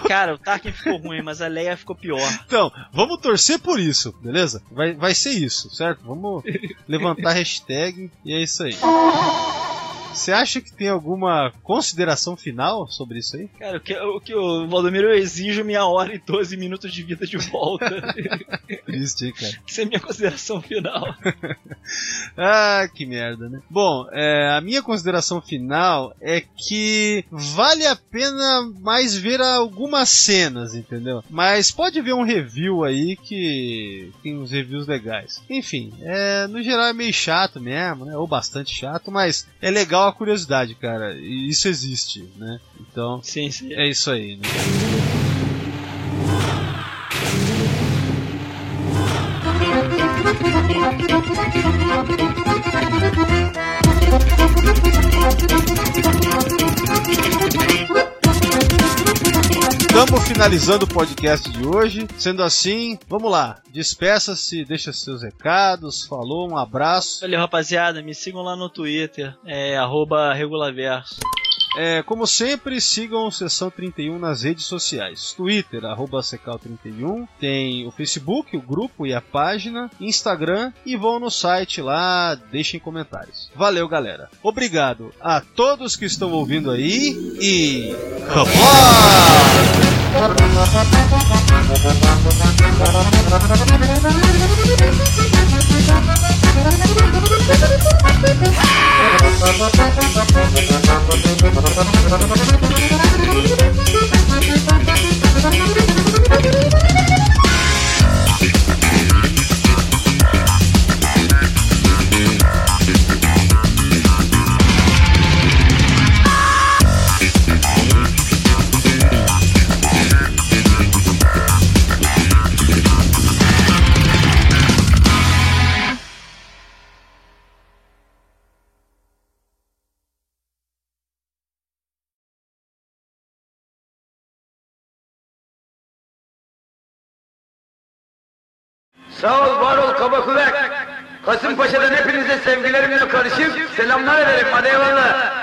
Cara, o Tarkin ficou ruim, mas a Leia ficou pior. Então, vamos torcer por isso, beleza? Vai, vai ser isso, certo? Vamos (laughs) levantar a hashtag e é isso aí. (laughs) Você acha que tem alguma consideração final sobre isso aí? Cara, o que, o que o Valdomiro eu exijo minha hora e 12 minutos de vida de volta. (laughs) Triste, cara? Isso é minha consideração final. (laughs) Ah, que merda, né? Bom, é, a minha consideração final é que vale a pena mais ver algumas cenas, entendeu? Mas pode ver um review aí que tem uns reviews legais. Enfim, é, no geral é meio chato mesmo, né? Ou bastante chato, mas é legal a curiosidade, cara. E isso existe, né? Então, Sim, sim. é isso aí, né? Estamos finalizando o podcast de hoje. Sendo assim, vamos lá. Despeça-se, deixa seus recados. Falou, um abraço. Valeu, rapaziada. Me sigam lá no Twitter. É regulaverso. É, como sempre, sigam Sessão 31 nas redes sociais. Twitter, arroba Secal31. Tem o Facebook, o grupo e a página. Instagram e vão no site lá, deixem comentários. Valeu, galera. Obrigado a todos que estão ouvindo aí e... Thank Sağ ol, var ol kaba kuvvet. Kasımpaşa'dan hepinize sevgilerimle karışık selamlar ederim. Hadi eyvallah.